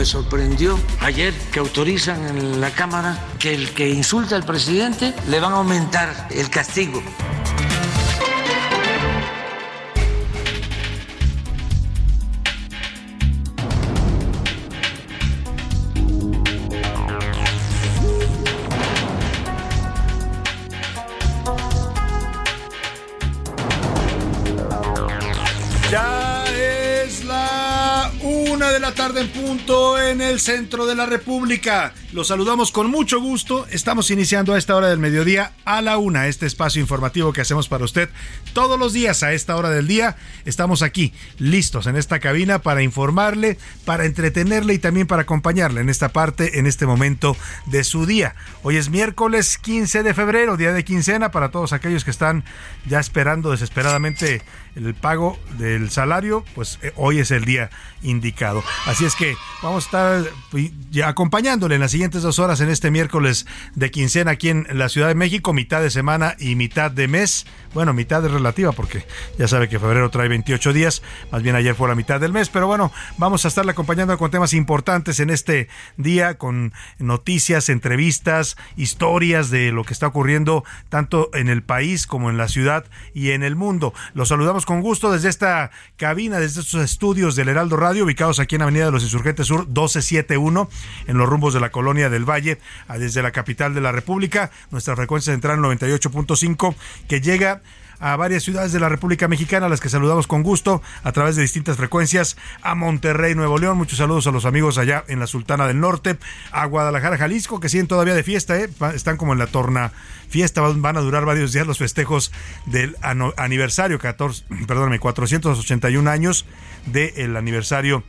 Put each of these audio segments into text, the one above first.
Me sorprendió ayer que autorizan en la Cámara que el que insulta al presidente le van a aumentar el castigo. El centro de la República. Los saludamos con mucho gusto. Estamos iniciando a esta hora del mediodía a la una este espacio informativo que hacemos para usted todos los días a esta hora del día. Estamos aquí listos en esta cabina para informarle, para entretenerle y también para acompañarle en esta parte, en este momento de su día. Hoy es miércoles 15 de febrero, día de quincena para todos aquellos que están ya esperando desesperadamente el pago del salario, pues eh, hoy es el día indicado. Así es que vamos a estar pues, acompañándole en las siguientes dos horas en este miércoles de quincena aquí en la Ciudad de México, mitad de semana y mitad de mes. Bueno, mitad es relativa porque ya sabe que febrero trae 28 días, más bien ayer fue la mitad del mes, pero bueno, vamos a estarle acompañando con temas importantes en este día, con noticias, entrevistas, historias de lo que está ocurriendo tanto en el país como en la ciudad y en el mundo. Los saludamos con gusto desde esta cabina, desde estos estudios del Heraldo Radio, ubicados aquí en Avenida de los Insurgentes Sur 1271, en los rumbos de la colonia del Valle, desde la capital de la República. Nuestra frecuencia central 98.5, que llega a varias ciudades de la República Mexicana, a las que saludamos con gusto a través de distintas frecuencias, a Monterrey, Nuevo León, muchos saludos a los amigos allá en la Sultana del Norte, a Guadalajara, Jalisco, que siguen todavía de fiesta, ¿eh? están como en la torna fiesta, van a durar varios días los festejos del aniversario 14, perdóname, 481 años del aniversario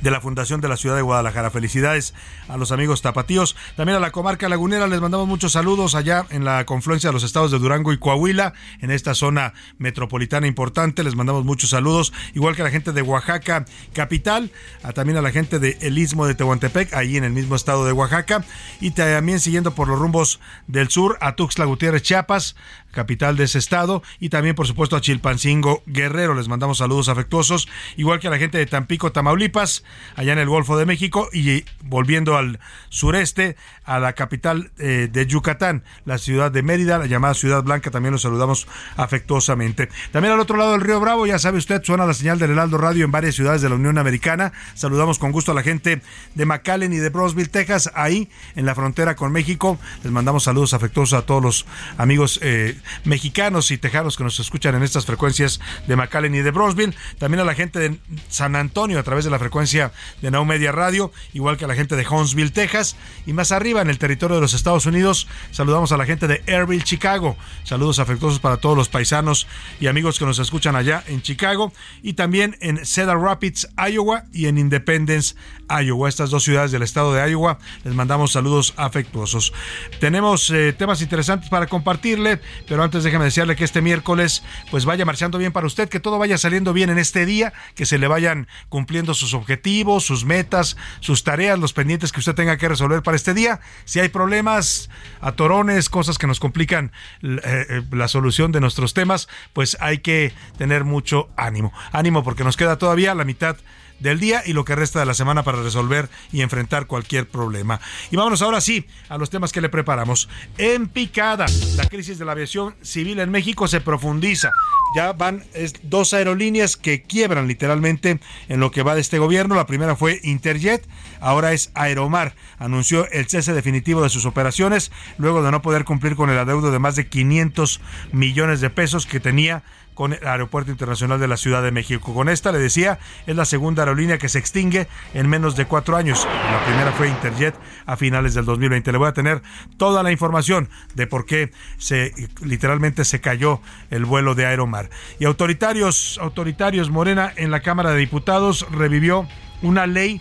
de la Fundación de la Ciudad de Guadalajara. Felicidades a los amigos tapatíos. También a la comarca lagunera les mandamos muchos saludos allá en la confluencia de los estados de Durango y Coahuila, en esta zona metropolitana importante. Les mandamos muchos saludos, igual que a la gente de Oaxaca capital, a, también a la gente de El Istmo de Tehuantepec, ahí en el mismo estado de Oaxaca, y también siguiendo por los rumbos del sur a Tuxtla Gutiérrez, Chiapas, capital de ese estado, y también por supuesto a Chilpancingo Guerrero. Les mandamos saludos afectuosos, igual que a la gente de Tampico, Tamaulipas, allá en el Golfo de México, y volviendo al sureste, a la capital eh, de Yucatán, la ciudad de Mérida, la llamada Ciudad Blanca, también los saludamos afectuosamente. También al otro lado del río Bravo, ya sabe usted, suena la señal del Heraldo Radio en varias ciudades de la Unión Americana. Saludamos con gusto a la gente de McAllen y de Brosville, Texas, ahí en la frontera con México. Les mandamos saludos afectuosos a todos los amigos eh, mexicanos y tejanos que nos escuchan en estas frecuencias de McAllen y de Brosville. También a la gente de San Antonio a través de la frecuencia de Now Media Radio, igual que a la gente de Huntsville, Texas. Y más arriba, en el territorio de los Estados Unidos. Saludamos a la gente de Airville, Chicago. Saludos afectuosos para todos los paisanos y amigos que nos escuchan allá en Chicago y también en Cedar Rapids, Iowa y en Independence, Iowa. Estas dos ciudades del estado de Iowa. Les mandamos saludos afectuosos. Tenemos eh, temas interesantes para compartirle, pero antes déjeme decirle que este miércoles pues vaya marchando bien para usted, que todo vaya saliendo bien en este día, que se le vayan cumpliendo sus objetivos sus metas, sus tareas, los pendientes que usted tenga que resolver para este día. Si hay problemas, atorones, cosas que nos complican eh, eh, la solución de nuestros temas, pues hay que tener mucho ánimo. Ánimo porque nos queda todavía la mitad del día y lo que resta de la semana para resolver y enfrentar cualquier problema. Y vámonos ahora sí a los temas que le preparamos. En picada, la crisis de la aviación civil en México se profundiza. Ya van dos aerolíneas que quiebran literalmente en lo que va de este gobierno. La primera fue Interjet, ahora es Aeromar. Anunció el cese definitivo de sus operaciones luego de no poder cumplir con el adeudo de más de 500 millones de pesos que tenía con el Aeropuerto Internacional de la Ciudad de México. Con esta, le decía, es la segunda aerolínea que se extingue en menos de cuatro años. La primera fue Interjet a finales del 2020. Le voy a tener toda la información de por qué se literalmente se cayó el vuelo de Aeromar. Y autoritarios, autoritarios, Morena en la Cámara de Diputados revivió una ley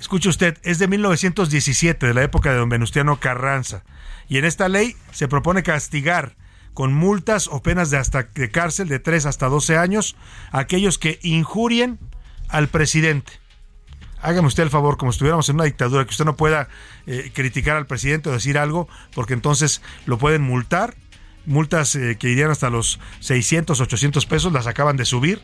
Escuche usted, es de 1917, de la época de don Venustiano Carranza. Y en esta ley se propone castigar con multas o penas de hasta de cárcel de 3 hasta 12 años aquellos que injurien al presidente. Hágame usted el favor, como estuviéramos en una dictadura, que usted no pueda eh, criticar al presidente o decir algo, porque entonces lo pueden multar. Multas eh, que irían hasta los 600, 800 pesos, las acaban de subir.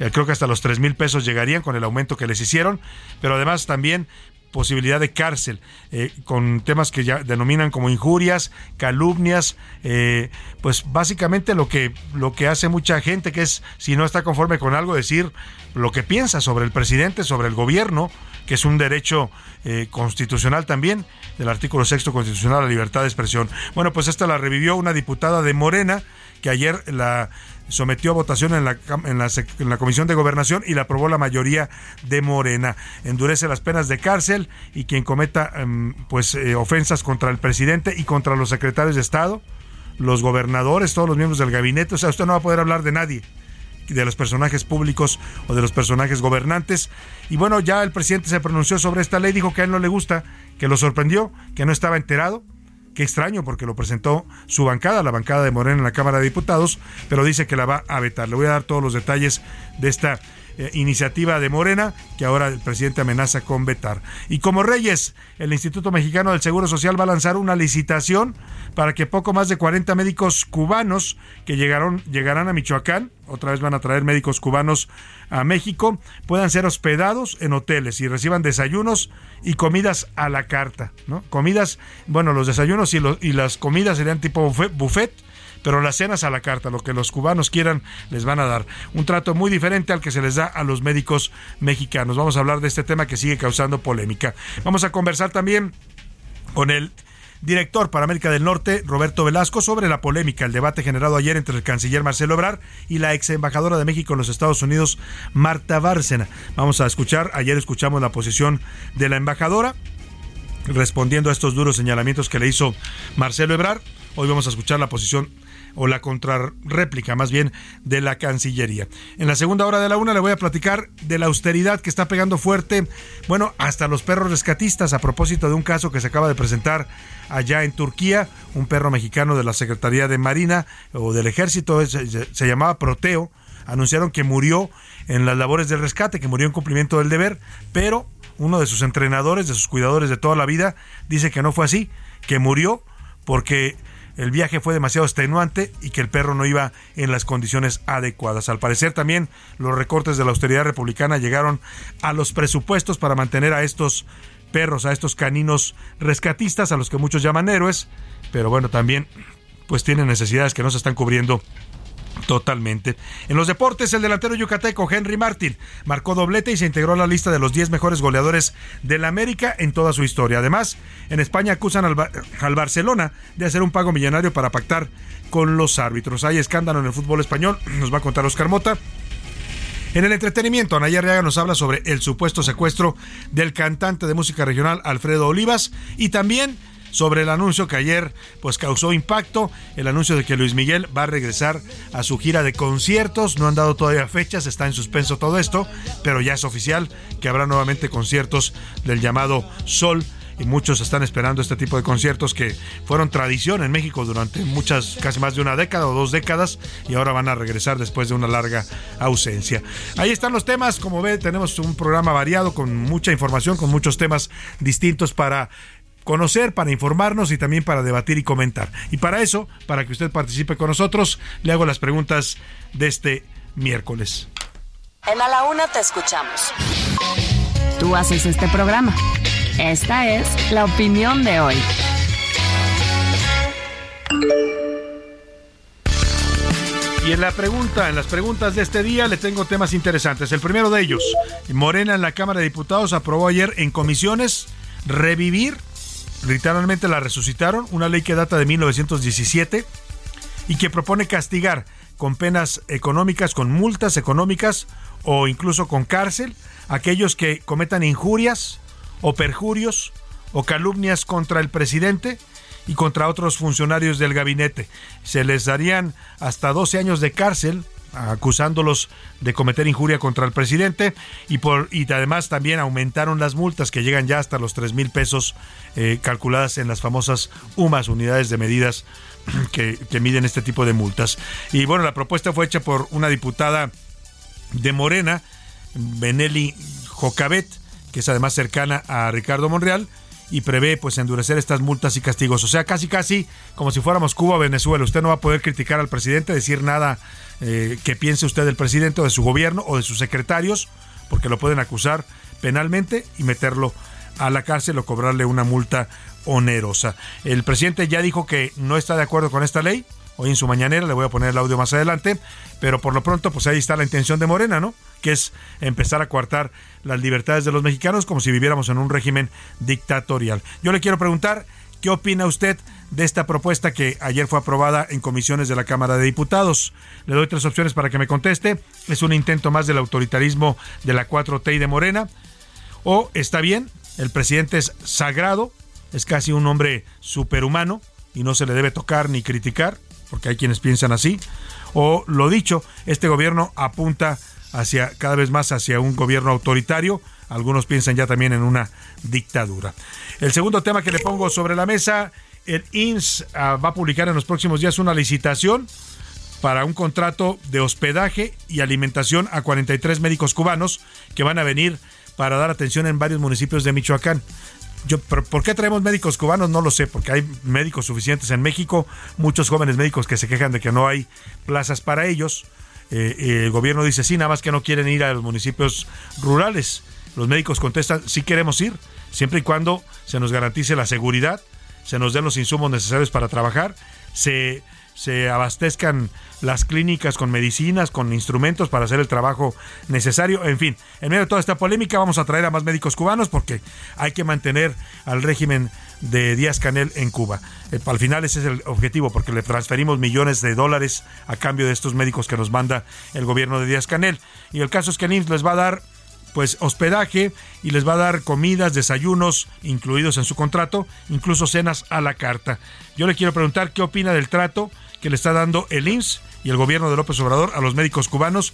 Eh, creo que hasta los 3 mil pesos llegarían con el aumento que les hicieron. Pero además también posibilidad de cárcel, eh, con temas que ya denominan como injurias, calumnias, eh, pues básicamente lo que, lo que hace mucha gente, que es, si no está conforme con algo, decir lo que piensa sobre el presidente, sobre el gobierno, que es un derecho eh, constitucional también, del artículo sexto constitucional, la libertad de expresión. Bueno, pues esta la revivió una diputada de Morena, que ayer la sometió a votación en la, en la, Comisión de Gobernación y la aprobó la mayoría de Morena. Endurece las penas de cárcel y quien cometa em, pues eh, ofensas contra el presidente y contra los secretarios de Estado, los gobernadores, todos los miembros del gabinete. O sea, usted no va a poder hablar de nadie de los personajes públicos o de los personajes gobernantes. Y bueno, ya el presidente se pronunció sobre esta ley, dijo que a él no le gusta, que lo sorprendió, que no estaba enterado Qué extraño porque lo presentó su bancada, la bancada de Morena en la Cámara de Diputados, pero dice que la va a vetar. Le voy a dar todos los detalles de esta eh, iniciativa de Morena que ahora el presidente amenaza con vetar. Y como Reyes, el Instituto Mexicano del Seguro Social va a lanzar una licitación para que poco más de 40 médicos cubanos que llegaron, llegarán a Michoacán, otra vez van a traer médicos cubanos a México, puedan ser hospedados en hoteles y reciban desayunos y comidas a la carta, ¿no? Comidas, bueno, los desayunos y, y las comidas serían tipo buffet pero las cenas a la carta, lo que los cubanos quieran, les van a dar. Un trato muy diferente al que se les da a los médicos mexicanos. Vamos a hablar de este tema que sigue causando polémica. Vamos a conversar también con el director para América del Norte, Roberto Velasco, sobre la polémica, el debate generado ayer entre el canciller Marcelo Ebrard y la ex embajadora de México en los Estados Unidos, Marta Bárcena. Vamos a escuchar, ayer escuchamos la posición de la embajadora respondiendo a estos duros señalamientos que le hizo Marcelo Ebrard. Hoy vamos a escuchar la posición o la contrarréplica más bien de la Cancillería. En la segunda hora de la una le voy a platicar de la austeridad que está pegando fuerte, bueno, hasta los perros rescatistas a propósito de un caso que se acaba de presentar allá en Turquía, un perro mexicano de la Secretaría de Marina o del Ejército, se, llamaba Proteo, anunciaron que murió en las labores del rescate, que murió en cumplimiento del deber, pero uno de sus entrenadores, de sus cuidadores de toda la vida, dice que no fue así, que murió porque el viaje fue demasiado extenuante y que el perro no iba en las condiciones adecuadas. Al parecer también los recortes de la austeridad republicana llegaron a los presupuestos para mantener a estos perros, a estos caninos rescatistas, a los que muchos llaman héroes, pero bueno, también pues tienen necesidades que no se están cubriendo Totalmente. En los deportes, el delantero yucateco Henry Martin marcó doblete y se integró a la lista de los 10 mejores goleadores de la América en toda su historia. Además, en España acusan al, al, Barcelona de hacer un pago millonario para pactar con los árbitros. Hay escándalo en el fútbol español, nos va a contar Oscar Mota. En el entretenimiento, Anaya Reaga nos habla sobre el supuesto secuestro del cantante de música regional Alfredo Olivas y también sobre el anuncio que ayer pues causó impacto, el anuncio de que Luis Miguel va a regresar a su gira de conciertos, no han dado todavía fechas, está en suspenso todo esto, pero ya es oficial que habrá nuevamente conciertos del llamado Sol y muchos están esperando este tipo de conciertos que fueron tradición en México durante muchas, casi más de una década o dos décadas y ahora van a regresar después de una larga ausencia. Ahí están los temas, como ve, tenemos un programa variado con mucha información, con muchos temas distintos para conocer, para informarnos y también para debatir y comentar. Y para eso, para que usted participe con nosotros, le hago las preguntas de este miércoles. En A la Una te escuchamos. Tú haces este programa. Esta es la opinión de hoy. Y en la pregunta, en las preguntas de este día le tengo temas interesantes. El primero de ellos, Morena en la Cámara de Diputados aprobó ayer en comisiones revivir, literalmente la resucitaron, una ley que data de 1917 y que propone castigar con penas económicas, con multas económicas o incluso con cárcel aquellos que cometan injurias o perjurios o calumnias contra el presidente y contra otros funcionarios del gabinete. Se les darían hasta 12 años de cárcel acusándolos de cometer injuria contra el presidente y por y además también aumentaron las multas que llegan ya hasta los 3 mil pesos eh, calculadas en las famosas UMAS, unidades de medidas que, que miden este tipo de multas. Y bueno, la propuesta fue hecha por una diputada de Morena, Benelli Jocabet, que es además cercana a Ricardo Monreal, y prevé pues endurecer estas multas y castigos. O sea, casi casi como si fuéramos Cuba o Venezuela. Usted no va a poder criticar al presidente, decir nada eh, que piense usted del presidente o de su gobierno o de sus secretarios, porque lo pueden acusar penalmente y meterlo a la cárcel o cobrarle una multa onerosa. El presidente ya dijo que no está de acuerdo con esta ley, hoy en su mañanera, le voy a poner el audio más adelante, pero por lo pronto pues ahí está la intención de Morena, ¿no? Que es empezar a coartar las libertades de los mexicanos como si viviéramos en un régimen dictatorial. Yo le quiero preguntar, ¿qué opina usted de esta propuesta que ayer fue aprobada en comisiones de la Cámara de Diputados? Le doy tres opciones para que me conteste. ¿Es un intento más del autoritarismo de la 4T y de Morena? ¿O está bien? El presidente es sagrado, es casi un hombre superhumano y no se le debe tocar ni criticar porque hay quienes piensan así, o lo dicho, este gobierno apunta hacia cada vez más hacia un gobierno autoritario, algunos piensan ya también en una dictadura. El segundo tema que le pongo sobre la mesa, el INS ah, va a publicar en los próximos días una licitación para un contrato de hospedaje y alimentación a 43 médicos cubanos que van a venir para dar atención en varios municipios de Michoacán. Yo, ¿Por qué traemos médicos cubanos? No lo sé, porque hay médicos suficientes en México, muchos jóvenes médicos que se quejan de que no hay plazas para ellos. Eh, eh, el gobierno dice sí, nada más que no quieren ir a los municipios rurales. Los médicos contestan sí queremos ir, siempre y cuando se nos garantice la seguridad, se nos den los insumos necesarios para trabajar, se se abastezcan las clínicas con medicinas, con instrumentos para hacer el trabajo necesario. En fin, en medio de toda esta polémica vamos a traer a más médicos cubanos porque hay que mantener al régimen de Díaz Canel en Cuba. Eh, al final ese es el objetivo porque le transferimos millones de dólares a cambio de estos médicos que nos manda el gobierno de Díaz Canel. Y el caso es que NIMS les va a dar pues hospedaje y les va a dar comidas, desayunos incluidos en su contrato, incluso cenas a la carta. Yo le quiero preguntar qué opina del trato que le está dando el IMSS y el gobierno de López Obrador a los médicos cubanos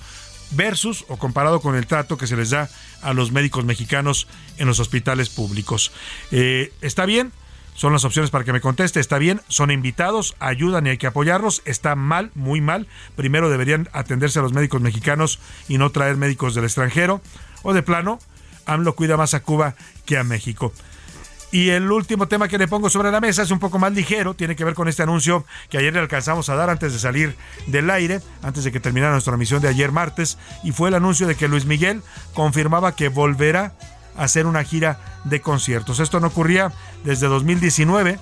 versus o comparado con el trato que se les da a los médicos mexicanos en los hospitales públicos. Eh, ¿Está bien? Son las opciones para que me conteste. Está bien, son invitados, ayudan y hay que apoyarlos. Está mal, muy mal. Primero deberían atenderse a los médicos mexicanos y no traer médicos del extranjero. O de plano, AMLO cuida más a Cuba que a México. Y el último tema que le pongo sobre la mesa es un poco más ligero, tiene que ver con este anuncio que ayer le alcanzamos a dar antes de salir del aire, antes de que terminara nuestra misión de ayer martes, y fue el anuncio de que Luis Miguel confirmaba que volverá a hacer una gira de conciertos. Esto no ocurría desde 2019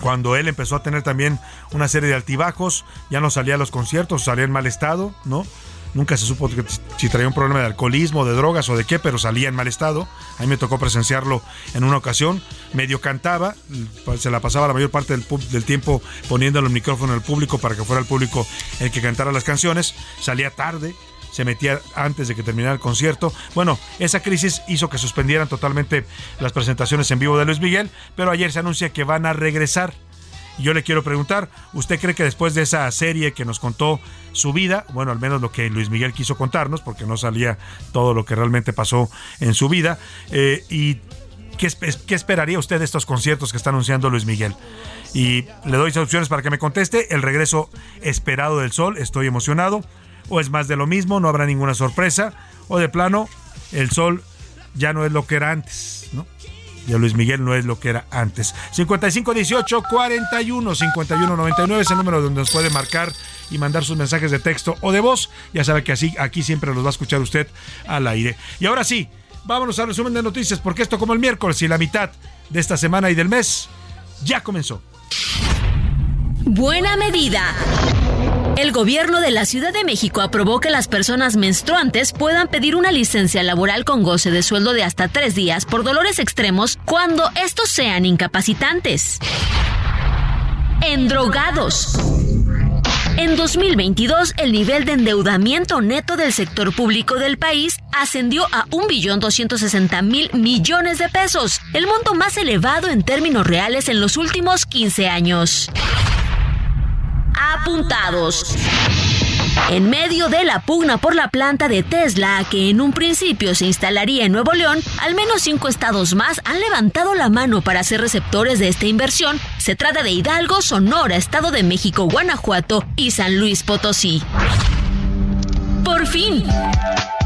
cuando él empezó a tener también una serie de altibajos, ya no salía a los conciertos, salía en mal estado, ¿no? Nunca se supo si traía un problema de alcoholismo, de drogas o de qué, pero salía en mal estado. A mí me tocó presenciarlo en una ocasión. Medio cantaba, se la pasaba la mayor parte del, tiempo poniéndole el micrófono al público para que fuera el público el que cantara las canciones. Salía tarde, se metía antes de que terminara el concierto. Bueno, esa crisis hizo que suspendieran totalmente las presentaciones en vivo de Luis Miguel, pero ayer se anuncia que van a regresar yo le quiero preguntar, ¿usted cree que después de esa serie que nos contó su vida, bueno, al menos lo que Luis Miguel quiso contarnos, porque no salía todo lo que realmente pasó en su vida, eh, y ¿qué, ¿qué esperaría usted de estos conciertos que está anunciando Luis Miguel? Y le doy opciones para que me conteste. El regreso esperado del sol, estoy emocionado. O es más de lo mismo, no habrá ninguna sorpresa. O de plano, el sol ya no es lo que era antes. Ya Luis Miguel no es lo que era antes. 55 18 41 51 99 es el número donde nos puede marcar y mandar sus mensajes de texto o de voz. Ya sabe que así aquí siempre los va a escuchar usted al aire. Y ahora sí, vámonos al resumen de noticias porque esto como el miércoles y la mitad de esta semana y del mes ya comenzó. Buena medida. El gobierno de la Ciudad de México aprobó que las personas menstruantes puedan pedir una licencia laboral con goce de sueldo de hasta tres días por dolores extremos cuando estos sean incapacitantes. Endrogados. En 2022, el nivel de endeudamiento neto del sector público del país ascendió a 1.260.000 millones de pesos, el monto más elevado en términos reales en los últimos 15 años apuntados. En medio de la pugna por la planta de Tesla, que en un principio se instalaría en Nuevo León, al menos cinco estados más han levantado la mano para ser receptores de esta inversión. Se trata de Hidalgo, Sonora, Estado de México, Guanajuato y San Luis Potosí. Por fin,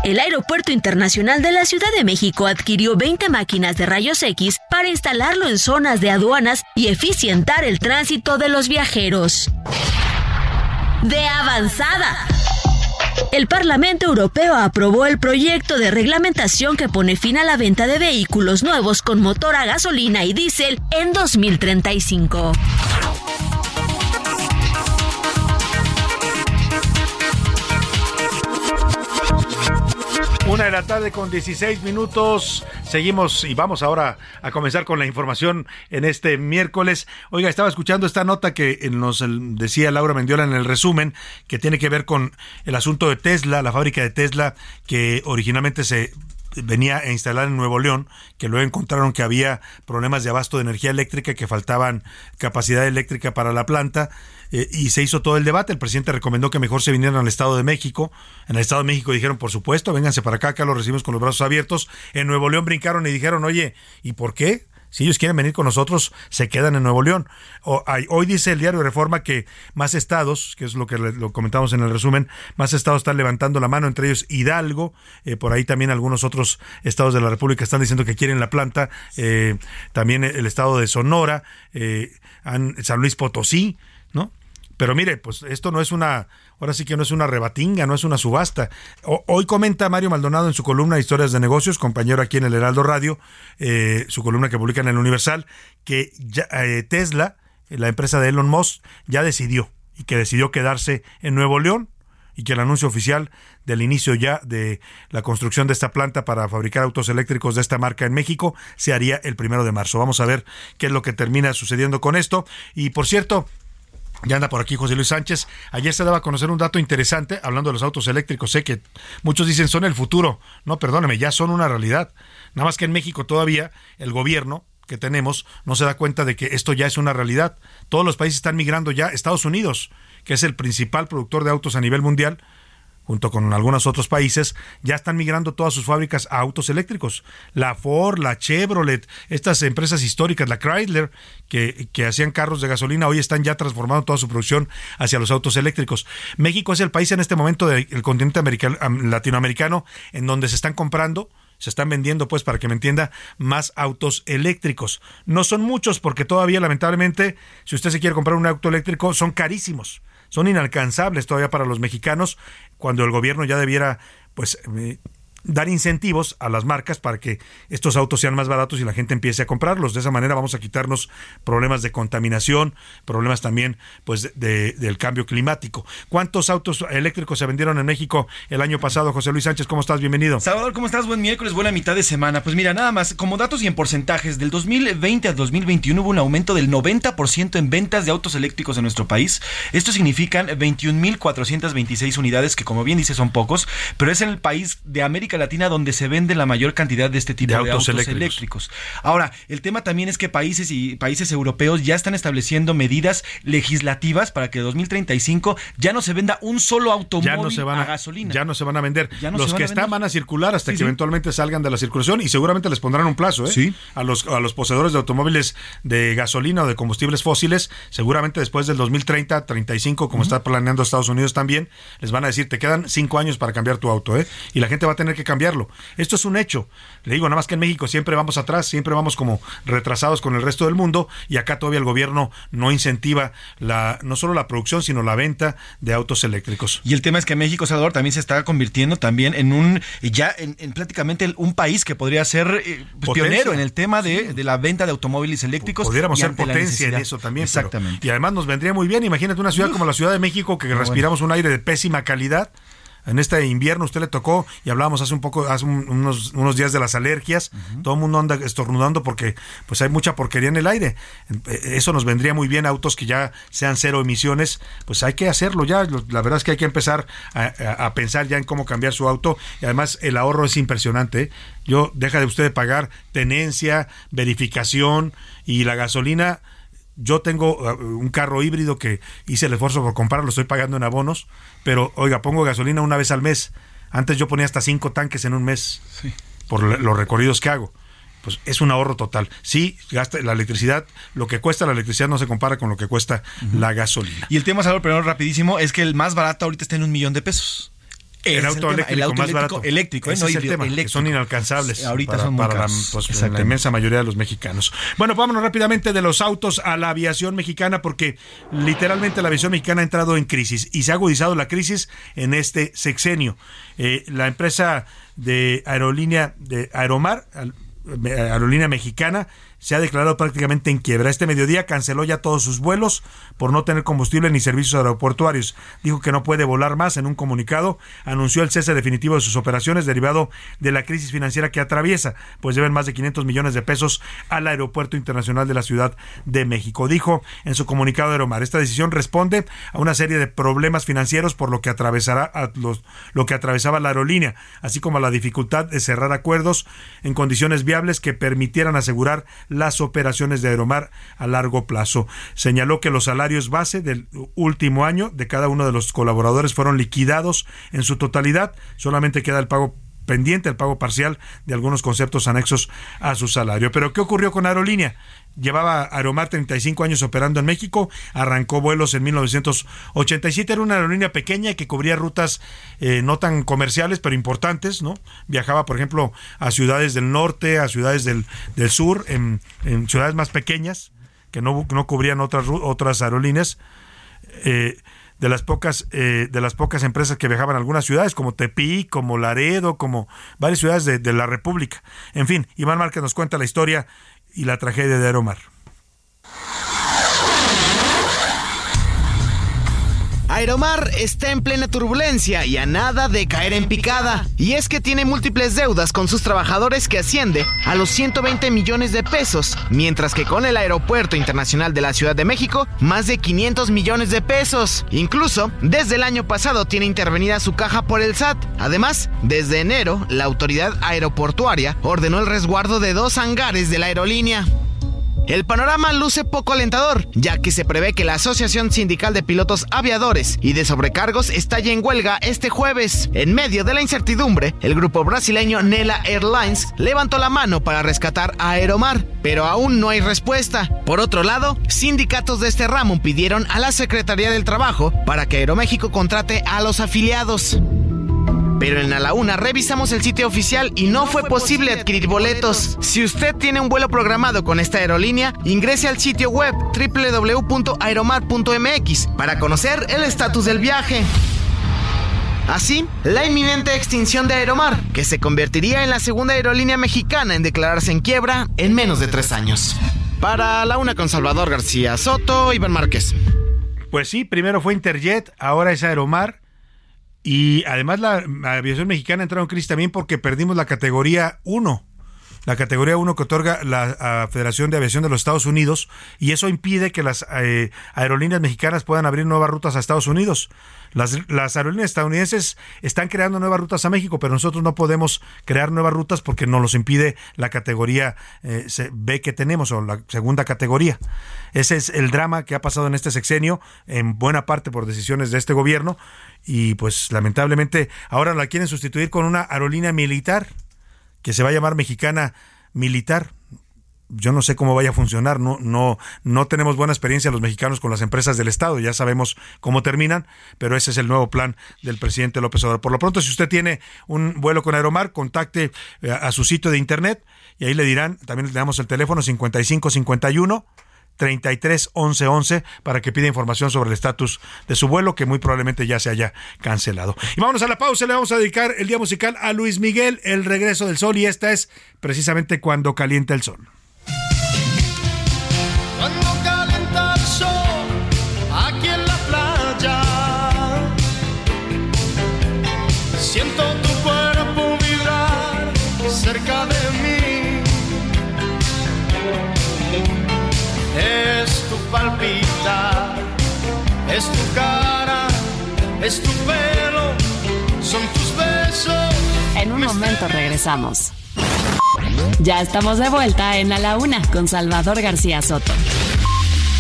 el Aeropuerto Internacional de la Ciudad de México adquirió 20 máquinas de rayos X para instalarlo en zonas de aduanas y eficientar el tránsito de los viajeros. De avanzada. El Parlamento Europeo aprobó el proyecto de reglamentación que pone fin a la venta de vehículos nuevos con motor a gasolina y diésel en 2035. Una de la tarde con 16 minutos. Seguimos y vamos ahora a comenzar con la información en este miércoles. Oiga, estaba escuchando esta nota que nos decía Laura Mendiola en el resumen, que tiene que ver con el asunto de Tesla, la fábrica de Tesla, que originalmente se venía a instalar en Nuevo León, que luego encontraron que había problemas de abasto de energía eléctrica, que faltaban capacidad eléctrica para la planta, eh, y se hizo todo el debate. El presidente recomendó que mejor se vinieran al Estado de México. En el Estado de México dijeron, por supuesto, vénganse para acá, acá lo recibimos con los brazos abiertos. En Nuevo León brincaron y dijeron, oye, ¿y por qué? Si ellos quieren venir con nosotros, se quedan en Nuevo León. hoy dice el diario Reforma que más estados, que es lo que lo comentamos en el resumen, más estados están levantando la mano, entre ellos Hidalgo, eh, por ahí también algunos otros estados de la República están diciendo que quieren la planta, eh, también el estado de Sonora, eh, San Luis Potosí. Pero mire, pues esto no es una, ahora sí que no es una rebatinga, no es una subasta. hoy comenta Mario Maldonado en su columna Historias de Negocios, compañero aquí en el Heraldo Radio, eh, su columna que publica en el Universal, que eh, Tesla, la empresa de Elon Musk, ya decidió y que decidió quedarse en Nuevo León y que el anuncio oficial del inicio ya de la construcción de esta planta para fabricar autos eléctricos de esta marca en México se haría el primero de marzo. Vamos a ver qué es lo que termina sucediendo con esto. Y por cierto, ya anda por aquí José Luis Sánchez. Ayer se daba a conocer un dato interesante hablando de los autos eléctricos. Sé que muchos dicen son el futuro. No, perdóneme, ya son una realidad. Nada más que en México todavía el gobierno que tenemos no se da cuenta de que esto ya es una realidad. Todos los países están migrando ya. Estados Unidos, que es el principal productor de autos a nivel mundial, junto con algunos otros países, ya están migrando todas sus fábricas a autos eléctricos. La Ford, la Chevrolet, estas empresas históricas, la Chrysler, que, que hacían carros de gasolina, hoy están ya transformando toda su producción hacia los autos eléctricos. México es el país en este momento del continente americano, latinoamericano en donde se están comprando se están vendiendo, pues, para que me entienda, más autos eléctricos. No son muchos porque todavía, lamentablemente, si usted se quiere comprar un auto eléctrico, son carísimos son inalcanzables todavía para los mexicanos cuando el gobierno ya debiera pues eh, dar incentivos a las marcas para que estos autos sean más baratos y la gente empiece a comprarlos. De esa manera vamos a quitarnos problemas de contaminación, problemas también pues de, del cambio climático. ¿Cuántos autos eléctricos se vendieron en México el año pasado? José Luis Sánchez, ¿cómo estás? Bienvenido. Salvador, ¿cómo estás? Buen miércoles, buena mitad de semana. Pues mira, nada más, como datos y en porcentajes, del 2020 al 2021 hubo un aumento del 90% en ventas de autos eléctricos en nuestro país. Esto significan 21.426 unidades, que como bien dice son pocos, pero es en el país de América América Latina donde se vende la mayor cantidad de este tipo de, autos, eléctricos. Ahora, el tema también es que países y países europeos ya están estableciendo medidas legislativas para que en 2035 ya no se venda un solo automóvil a, gasolina. Ya no se van a vender. los que están van a circular hasta que eventualmente salgan de la circulación y seguramente les pondrán un plazo ¿eh? a, los, a los poseedores de automóviles de gasolina o de combustibles fósiles. Seguramente después del 2030, 35, como está planeando Estados Unidos también, les van a decir, te quedan cinco años para cambiar tu auto. ¿eh? Y la gente va a tener que cambiarlo. Esto es un hecho. Le digo, nada más que en México siempre vamos atrás, siempre vamos como retrasados con el resto del mundo y acá todavía el gobierno no incentiva la no solo la producción, sino la venta de autos eléctricos. Y el tema es que México, Salvador, también se está convirtiendo también en un, ya en, prácticamente un país que podría ser eh, pues, pionero en el tema de, la venta de automóviles eléctricos. Pudiéramos ser potencia en eso también. Exactamente. y además nos vendría muy bien, imagínate una ciudad como la Ciudad de México que respiramos un aire de pésima calidad en este invierno usted le tocó y hablábamos hace un poco, hace unos, unos días de las alergias, todo el mundo anda estornudando porque pues hay mucha porquería en el aire. Eso nos vendría muy bien, autos que ya sean cero emisiones, pues hay que hacerlo ya, la verdad es que hay que empezar a, pensar ya en cómo cambiar su auto y además el ahorro es impresionante. ¿eh? Yo, deja de usted pagar tenencia, verificación y la gasolina yo tengo uh, un carro híbrido que hice el esfuerzo por comprarlo, lo estoy pagando en abonos, pero oiga, pongo gasolina una vez al mes. Antes yo ponía hasta cinco tanques en un mes por los recorridos que hago. Pues es un ahorro total. Sí, gasta la electricidad, lo que cuesta la electricidad no se compara con lo que cuesta la gasolina. Y el tema, Salvador, pero rapidísimo, es que el más barato ahorita está en un millón de pesos. El auto, eléctrico, más barato. eléctrico, ¿eh? es el tema, son inalcanzables ahorita son para la, pues, la, inmensa mayoría de los mexicanos. Bueno, vámonos rápidamente de los autos a la aviación mexicana porque literalmente la aviación mexicana ha entrado en crisis y se ha agudizado la crisis en este sexenio. Eh, la empresa de aerolínea de Aeromar, aerolínea mexicana, se ha declarado prácticamente en quiebra. Este mediodía canceló ya todos sus vuelos por no tener combustible ni servicios aeroportuarios. Dijo que no puede volar más en un comunicado. Anunció el cese definitivo de sus operaciones derivado de la crisis financiera que atraviesa, pues deben más de 500 millones de pesos al Aeropuerto Internacional de la Ciudad de México. Dijo en su comunicado de Aeromar, esta decisión responde a una serie de problemas financieros por lo que atravesará lo que atravesaba la aerolínea, así como a la dificultad de cerrar acuerdos en condiciones viables que permitieran asegurar las operaciones de Aeromar a largo plazo. Señaló que los salarios base del último año de cada uno de los colaboradores fueron liquidados en su totalidad, solamente queda el pago pendiente el pago parcial de algunos conceptos anexos a su salario. Pero ¿qué ocurrió con Aerolínea? Llevaba Aeromar 35 años operando en México, arrancó vuelos en 1987, era una aerolínea pequeña que cubría rutas eh, no tan comerciales, pero importantes, ¿no? Viajaba, por ejemplo, a ciudades del norte, a ciudades del, sur, en, ciudades más pequeñas, que no, no cubrían otras, otras aerolíneas. Eh, de las pocas eh, de las pocas empresas que viajaban a algunas ciudades como Tepic, como Laredo, como varias ciudades de, de la República. En fin, Iván Márquez nos cuenta la historia y la tragedia de Aeromar. Aeromar está en plena turbulencia y a nada de caer en picada. Y es que tiene múltiples deudas con sus trabajadores que asciende a los 120 millones de pesos, mientras que con el Aeropuerto Internacional de la Ciudad de México, más de 500 millones de pesos. Incluso, desde el año pasado tiene intervenida su caja por el SAT. Además, desde enero, la autoridad aeroportuaria ordenó el resguardo de dos hangares de la aerolínea. El panorama luce poco alentador, ya que se prevé que la Asociación Sindical de Pilotos Aviadores y de Sobrecargos estalle en huelga este jueves. En medio de la incertidumbre, el grupo brasileño Nela Airlines levantó la mano para rescatar a Aeromar, pero aún no hay respuesta. Por otro lado, sindicatos de este ramo pidieron a la Secretaría del Trabajo para que Aeroméxico contrate a los afiliados. Pero en A la Una revisamos el sitio oficial y no fue posible adquirir boletos. Si usted tiene un vuelo programado con esta aerolínea, ingrese al sitio web www.aeromar.mx para conocer el estatus del viaje. Así, la inminente extinción de Aeromar, que se convertiría en la segunda aerolínea mexicana en declararse en quiebra en menos de tres años. Para la una con Salvador García Soto, Iván Márquez. Pues sí, primero fue Interjet, ahora es Aeromar y además la, aviación mexicana entró en crisis también porque perdimos la categoría 1. La categoría 1 que otorga la Federación de Aviación de los Estados Unidos y eso impide que las eh, aerolíneas mexicanas puedan abrir nuevas rutas a Estados Unidos. Las, aerolíneas estadounidenses están creando nuevas rutas a México, pero nosotros no podemos crear nuevas rutas porque nos los impide la categoría eh, B que tenemos o la segunda categoría. Ese es el drama que ha pasado en este sexenio, en buena parte por decisiones de este gobierno, y pues lamentablemente ahora la quieren sustituir con una aerolínea militar que se va a llamar Mexicana Militar yo no sé cómo vaya a funcionar, no, no, no tenemos buena experiencia los mexicanos con las empresas del Estado, ya sabemos cómo terminan, pero ese es el nuevo plan del presidente López Obrador. Por lo pronto, si usted tiene un vuelo con Aeromar, contacte eh, a su sitio de internet y ahí le dirán, también le damos el teléfono 5551 33 11 11 para que pida información sobre el estatus de su vuelo que muy probablemente ya se haya cancelado. Y vámonos a la pausa, le vamos a dedicar el día musical a Luis Miguel, El regreso del sol y esta es precisamente cuando calienta el sol. Es tu cara, es tu pelo, son tus besos. En un momento regresamos. Ya estamos de vuelta en A la Una con Salvador García Soto.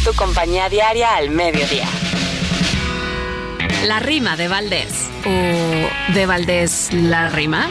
Tu compañía diaria al mediodía. La rima de Valdés. ¿O de Valdés la rima?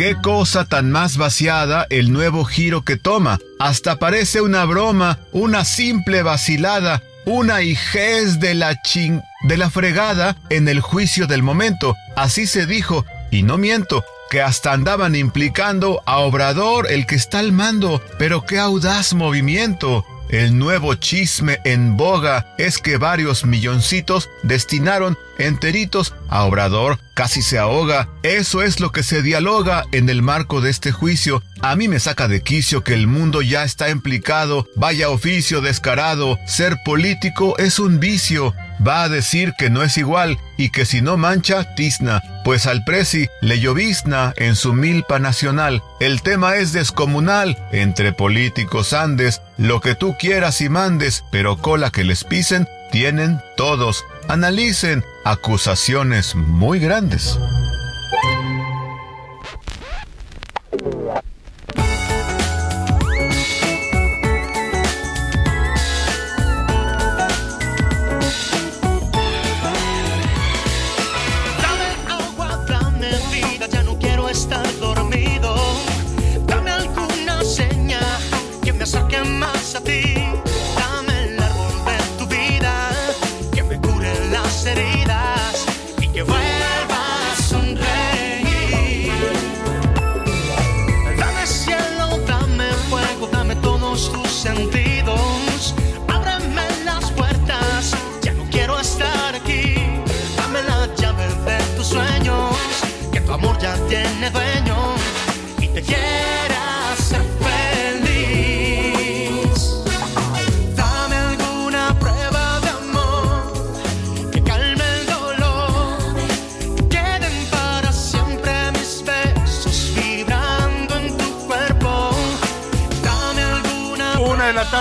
Qué cosa tan más vaciada el nuevo giro que toma. Hasta parece una broma, una simple vacilada, una hijez de la ching... de la fregada en el juicio del momento. Así se dijo, y no miento, que hasta andaban implicando a Obrador el que está al mando. Pero qué audaz movimiento. El nuevo chisme en boga es que varios milloncitos destinaron enteritos a Obrador, casi se ahoga. Eso es lo que se dialoga en el marco de este juicio. A mí me saca de quicio que el mundo ya está implicado. Vaya oficio descarado. Ser político es un vicio va a decir que no es igual y que si no mancha, tizna, pues al presi le llovizna en su milpa nacional. El tema es descomunal, entre políticos andes, lo que tú quieras y mandes, pero cola que les pisen, tienen todos. Analicen acusaciones muy grandes.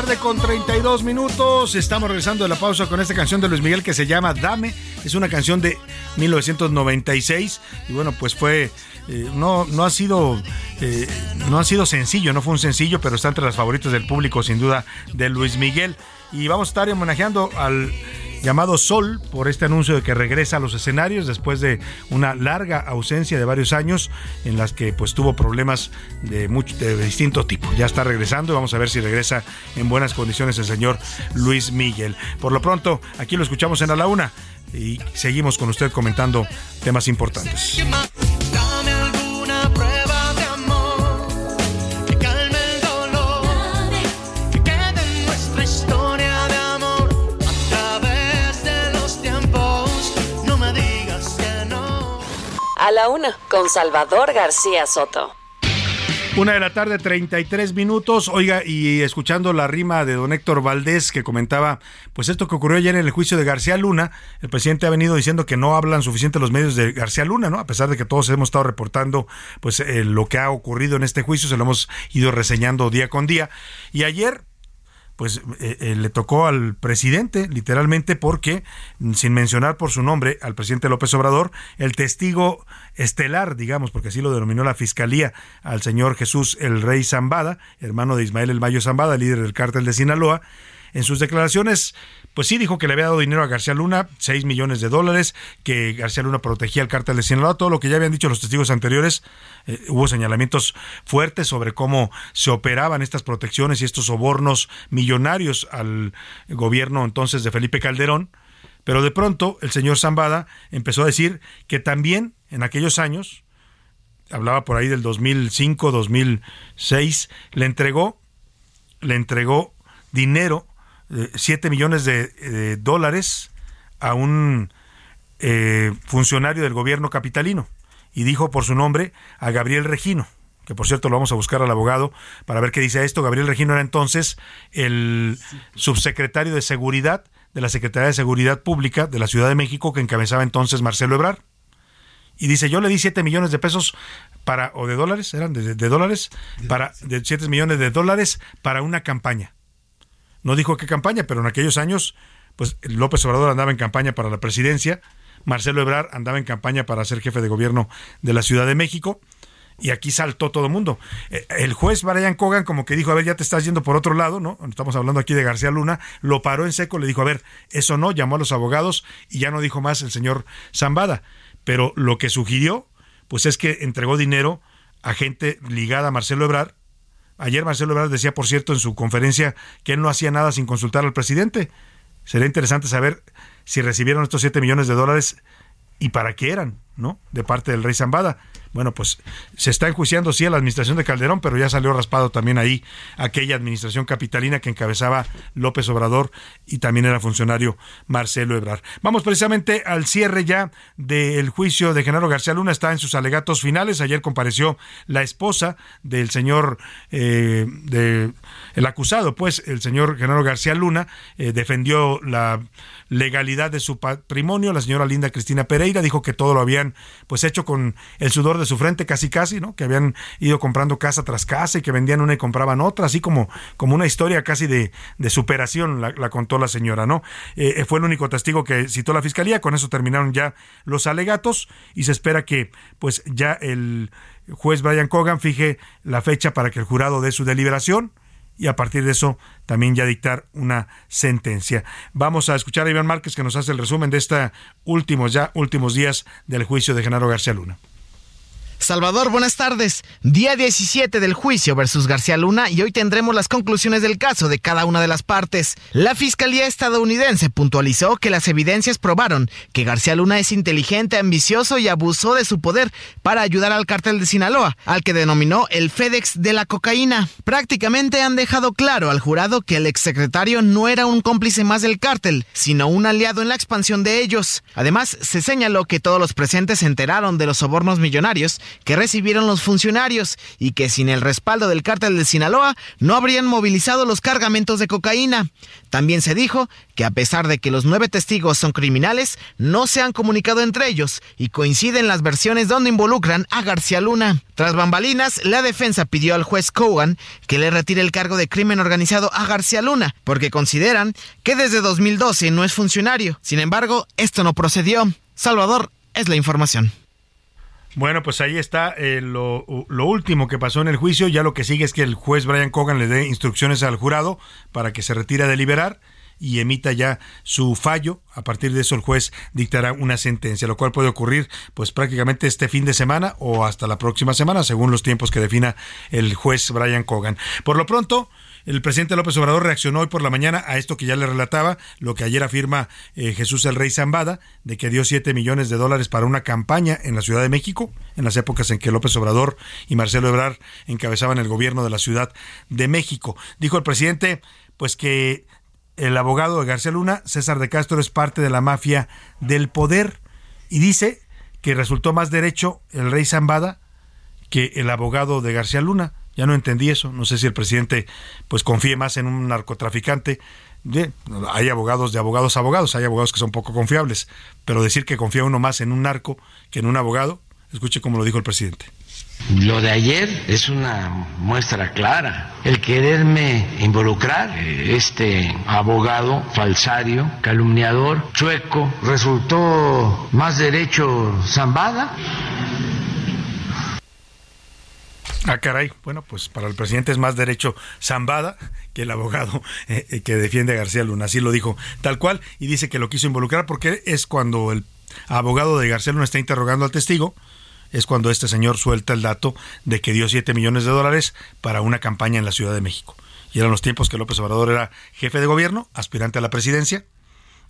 Tarde con 32 minutos. Estamos regresando de la pausa con esta canción de Luis Miguel que se llama Dame. Es una canción de 1996 y bueno, pues fue eh, no no ha sido eh, no ha sido sencillo, no fue un sencillo, pero está entre las favoritas del público sin duda de Luis Miguel y vamos a estar homenajeando al llamado Sol por este anuncio de que regresa a los escenarios después de una larga ausencia de varios años en las que pues tuvo problemas de, mucho, de distinto tipo. Ya está regresando y vamos a ver si regresa en buenas condiciones el señor Luis Miguel. Por lo pronto, aquí lo escuchamos en A la Una y seguimos con usted comentando temas importantes. Una con Salvador García Soto. Una de la tarde, 33 minutos. Oiga, y escuchando la rima de don Héctor Valdés que comentaba, pues esto que ocurrió ayer en el juicio de García Luna, el presidente ha venido diciendo que no hablan suficiente los medios de García Luna, ¿no? A pesar de que todos hemos estado reportando, pues eh, lo que ha ocurrido en este juicio, se lo hemos ido reseñando día con día. Y ayer, pues eh, eh, le tocó al presidente, literalmente, porque, mm, sin mencionar por su nombre al presidente López Obrador, el testigo estelar, digamos, porque así lo denominó la fiscalía, al señor Jesús el Rey Zambada, hermano de Ismael el Mayo Zambada, líder del cártel de Sinaloa, en sus declaraciones pues sí dijo que le había dado dinero a García Luna, 6 millones de dólares, que García Luna protegía el cártel de Sinaloa, todo lo que ya habían dicho los testigos anteriores. Eh, hubo señalamientos fuertes sobre cómo se operaban estas protecciones y estos sobornos millonarios al gobierno entonces de Felipe Calderón. Pero de pronto el señor Zambada empezó a decir que también en aquellos años, hablaba por ahí del 2005, 2006, le entregó, le entregó dinero 7 millones de, dólares a un eh, funcionario del gobierno capitalino y dijo por su nombre a Gabriel Regino, que por cierto lo vamos a buscar al abogado para ver qué dice esto. Gabriel Regino era entonces el subsecretario de Seguridad de la Secretaría de Seguridad Pública de la Ciudad de México que encabezaba entonces Marcelo Ebrar. Y dice, yo le di 7 millones de pesos para, o de dólares, eran de, dólares, para, de 7 millones de dólares para una campaña. No dijo qué campaña, pero en aquellos años, pues López Obrador andaba en campaña para la presidencia, Marcelo Ebrard andaba en campaña para ser jefe de gobierno de la Ciudad de México. Y aquí saltó todo el mundo. Eh, el juez Brian Cogan como que dijo, a ver, ya te estás yendo por otro lado, ¿no? Estamos hablando aquí de García Luna, lo paró en seco, le dijo, a ver, eso no, llamó a los abogados y ya no dijo más el señor Zambada. Pero lo que sugirió, pues es que entregó dinero a gente ligada a Marcelo Ebrard Ayer Marcelo Ebrard decía, por cierto, en su conferencia que él no hacía nada sin consultar al presidente. Sería interesante saber si recibieron estos 7 millones de dólares y para qué eran, ¿no? De parte del rey Zambada. Bueno, pues se está enjuiciando sí a la administración de Calderón, pero ya salió raspado también ahí aquella administración capitalina que encabezaba López Obrador y también era funcionario Marcelo Ebrard. Vamos precisamente al cierre ya del juicio de Genaro García Luna, está en sus alegatos finales. Ayer compareció la esposa del señor, eh, de, el acusado, pues el señor Genaro García Luna, eh, defendió la legalidad de su patrimonio. La señora Linda Cristina Pereira dijo que todo lo habían pues hecho con el sudor de su frente casi casi, ¿no? Que habían ido comprando casa tras casa y que vendían una y compraban otra, así como, como una historia casi de, de superación, la, contó la señora, ¿no? Eh, fue el único testigo que citó la fiscalía, con eso terminaron ya los alegatos y se espera que pues ya el juez Brian Cogan fije la fecha para que el jurado dé su deliberación y a partir de eso también ya dictar una sentencia. Vamos a escuchar a Iván Márquez que nos hace el resumen de estos últimos ya últimos días del juicio de Genaro García Luna. Salvador, buenas tardes. Día 17 del juicio versus García Luna y hoy tendremos las conclusiones del caso de cada una de las partes. La Fiscalía estadounidense puntualizó que las evidencias probaron que García Luna es inteligente, ambicioso y abusó de su poder para ayudar al cártel de Sinaloa, al que denominó el FedEx de la cocaína. Prácticamente han dejado claro al jurado que el exsecretario no era un cómplice más del cártel, sino un aliado en la expansión de ellos. Además, se señaló que todos los presentes se enteraron de los sobornos millonarios que recibieron los funcionarios y que sin el respaldo del cártel de Sinaloa no habrían movilizado los cargamentos de cocaína. También se dijo que a pesar de que los nueve testigos son criminales, no se han comunicado entre ellos y coinciden las versiones donde involucran a García Luna. Tras bambalinas, la defensa pidió al juez Cogan que le retire el cargo de crimen organizado a García Luna, porque consideran que desde 2012 no es funcionario. Sin embargo, esto no procedió. Salvador, es la información. Bueno, pues ahí está eh, lo, último que pasó en el juicio. Ya lo que sigue es que el juez Brian Cogan le dé instrucciones al jurado para que se retire a deliberar y emita ya su fallo. A partir de eso el juez dictará una sentencia, lo cual puede ocurrir pues prácticamente este fin de semana o hasta la próxima semana, según los tiempos que defina el juez Brian Cogan. Por lo pronto, el presidente López Obrador reaccionó hoy por la mañana a esto que ya le relataba, lo que ayer afirma eh, Jesús el Rey Zambada, de que dio 7 millones de dólares para una campaña en la Ciudad de México, en las épocas en que López Obrador y Marcelo Ebrard encabezaban el gobierno de la Ciudad de México. Dijo el presidente, pues que el abogado de García Luna, César de Castro, es parte de la mafia del poder y dice que resultó más derecho el Rey Zambada que el abogado de García Luna Ya no entendí eso. No sé si el presidente pues confíe más en un narcotraficante. hay abogados de abogados a abogados, hay abogados que son poco confiables, pero decir que confía uno más en un narco que en un abogado, escuche como lo dijo el presidente. Lo de ayer es una muestra clara. El quererme involucrar, este abogado falsario, calumniador, chueco, resultó más derecho zambada. Ah, caray. Bueno, pues para el presidente es más derecho zambada que el abogado eh, eh, que defiende a García Luna. Así lo dijo tal cual y dice que lo quiso involucrar porque es cuando el abogado de García Luna está interrogando al testigo es cuando este señor suelta el dato de que dio 7 millones de dólares para una campaña en la Ciudad de México. Y eran los tiempos que López Obrador era jefe de gobierno, aspirante a la presidencia,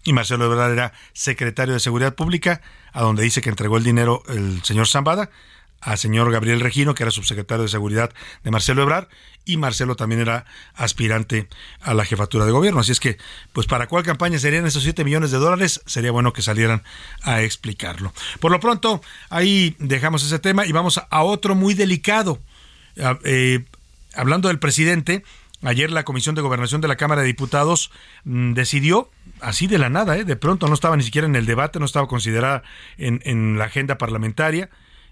y Marcelo Ebrard era secretario de Seguridad Pública, a donde dice que entregó el dinero el señor Zambada, al señor Gabriel Regino, que era subsecretario de Seguridad de Marcelo Ebrard, y Marcelo también era aspirante a la jefatura de gobierno. Así es que, pues para cuál campaña serían esos 7 millones de dólares, sería bueno que salieran a explicarlo. Por lo pronto, ahí dejamos ese tema y vamos a otro muy delicado. Eh, hablando del presidente, ayer la Comisión de Gobernación de la Cámara de Diputados mm, decidió, así de la nada, eh, de pronto no estaba ni siquiera en el debate, no estaba considerada en la agenda parlamentaria,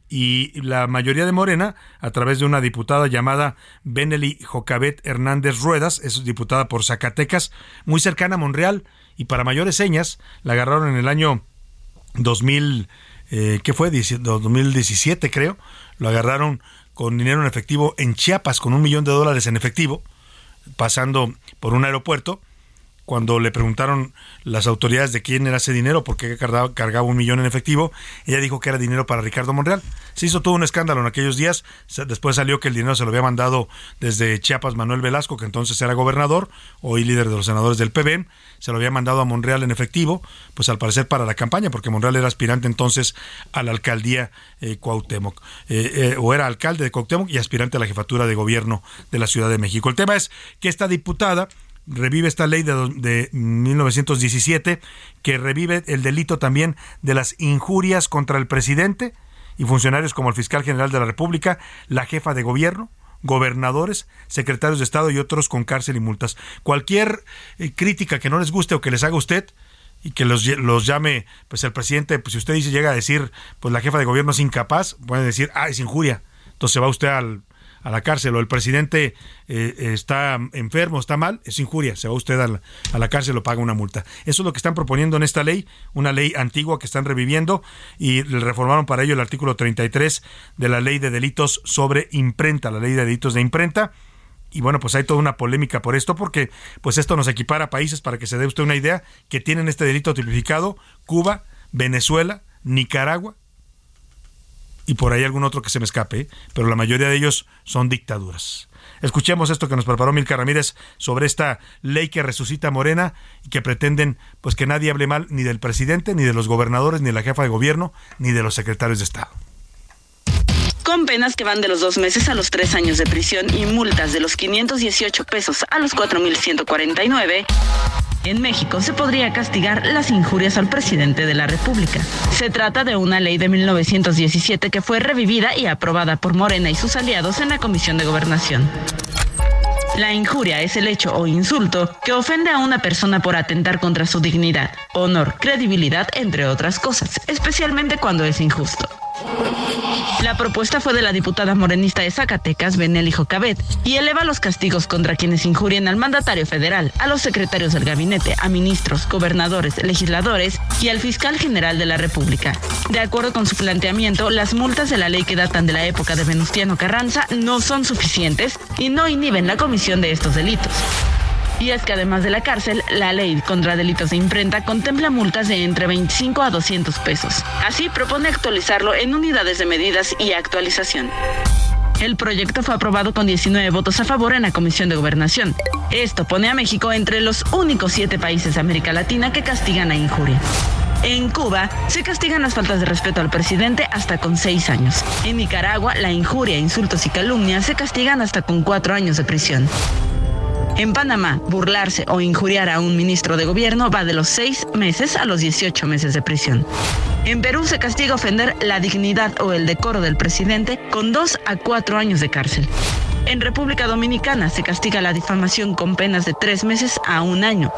y la mayoría de Morena, a través de una diputada llamada Benely Jocabet Hernández Ruedas, es diputada por Zacatecas, muy cercana a Monreal, y para mayores señas, la agarraron en el año 2000, eh, ¿qué fue? 2017 creo, lo agarraron con dinero en efectivo en Chiapas, con un millón de dólares en efectivo, pasando por un aeropuerto, cuando le preguntaron las autoridades de quién era ese dinero, por qué cargaba, cargaba, un millón en efectivo, ella dijo que era dinero para Ricardo Monreal. Se hizo todo un escándalo en aquellos días, después salió que el dinero se lo había mandado desde Chiapas Manuel Velasco, que entonces era gobernador, hoy líder de los senadores del PBM, se lo había mandado a Monreal en efectivo, pues al parecer para la campaña, porque Monreal era aspirante entonces a la alcaldía eh, Cuauhtémoc, eh, eh, o era alcalde de Cuauhtémoc y aspirante a la jefatura de gobierno de la Ciudad de México. El tema es que esta diputada revive esta ley de, de 1917 que revive el delito también de las injurias contra el presidente y funcionarios como el fiscal general de la República, la jefa de gobierno, gobernadores, secretarios de Estado y otros con cárcel y multas. Cualquier eh, crítica que no les guste o que les haga usted y que los, los llame, pues el presidente, pues si usted dice, llega a decir, pues la jefa de gobierno es incapaz, puede decir, ah, es injuria. Entonces va usted al a la cárcel o el presidente eh, está enfermo, está mal, es injuria, se va usted a la, cárcel o paga una multa. Eso es lo que están proponiendo en esta ley, una ley antigua que están reviviendo y reformaron para ello el artículo 33 de la ley de delitos sobre imprenta, la ley de delitos de imprenta. Y bueno, pues hay toda una polémica por esto, porque pues esto nos equipara a países, para que se dé usted una idea, que tienen este delito tipificado, Cuba, Venezuela, Nicaragua, y por ahí algún otro que se me escape, pero la mayoría de ellos son dictaduras. Escuchemos esto que nos preparó Milka Ramírez sobre esta ley que resucita Morena y que pretenden pues que nadie hable mal ni del presidente, ni de los gobernadores, ni de la jefa de gobierno, ni de los secretarios de Estado con penas que van de los dos meses a los tres años de prisión y multas de los 518 pesos a los 4.149, en México se podría castigar las injurias al presidente de la República. Se trata de una ley de 1917 que fue revivida y aprobada por Morena y sus aliados en la Comisión de Gobernación. La injuria es el hecho o insulto que ofende a una persona por atentar contra su dignidad, honor, credibilidad, entre otras cosas, especialmente cuando es injusto. La propuesta fue de la diputada morenista de Zacatecas, Benelli Jocabet, y eleva los castigos contra quienes injurien al mandatario federal, a los secretarios del gabinete, a ministros, gobernadores, legisladores y al fiscal general de la República. De acuerdo con su planteamiento, las multas de la ley que datan de la época de Venustiano Carranza no son suficientes y no inhiben la comisión de estos delitos. Y es que además de la cárcel, la ley contra delitos de imprenta contempla multas de entre 25 a 200 pesos. Así propone actualizarlo en unidades de medidas y actualización. El proyecto fue aprobado con 19 votos a favor en la Comisión de Gobernación. Esto pone a México entre los únicos siete países de América Latina que castigan a injuria. En Cuba se castigan las faltas de respeto al presidente hasta con seis años. En Nicaragua, la injuria, insultos y calumnias se castigan hasta con cuatro años de prisión. En Panamá, burlarse o injuriar a un ministro de gobierno va de los seis meses a los 18 meses de prisión. En Perú se castiga ofender la dignidad o el decoro del presidente con dos a cuatro años de cárcel. En República Dominicana se castiga la difamación con penas de tres meses a un año.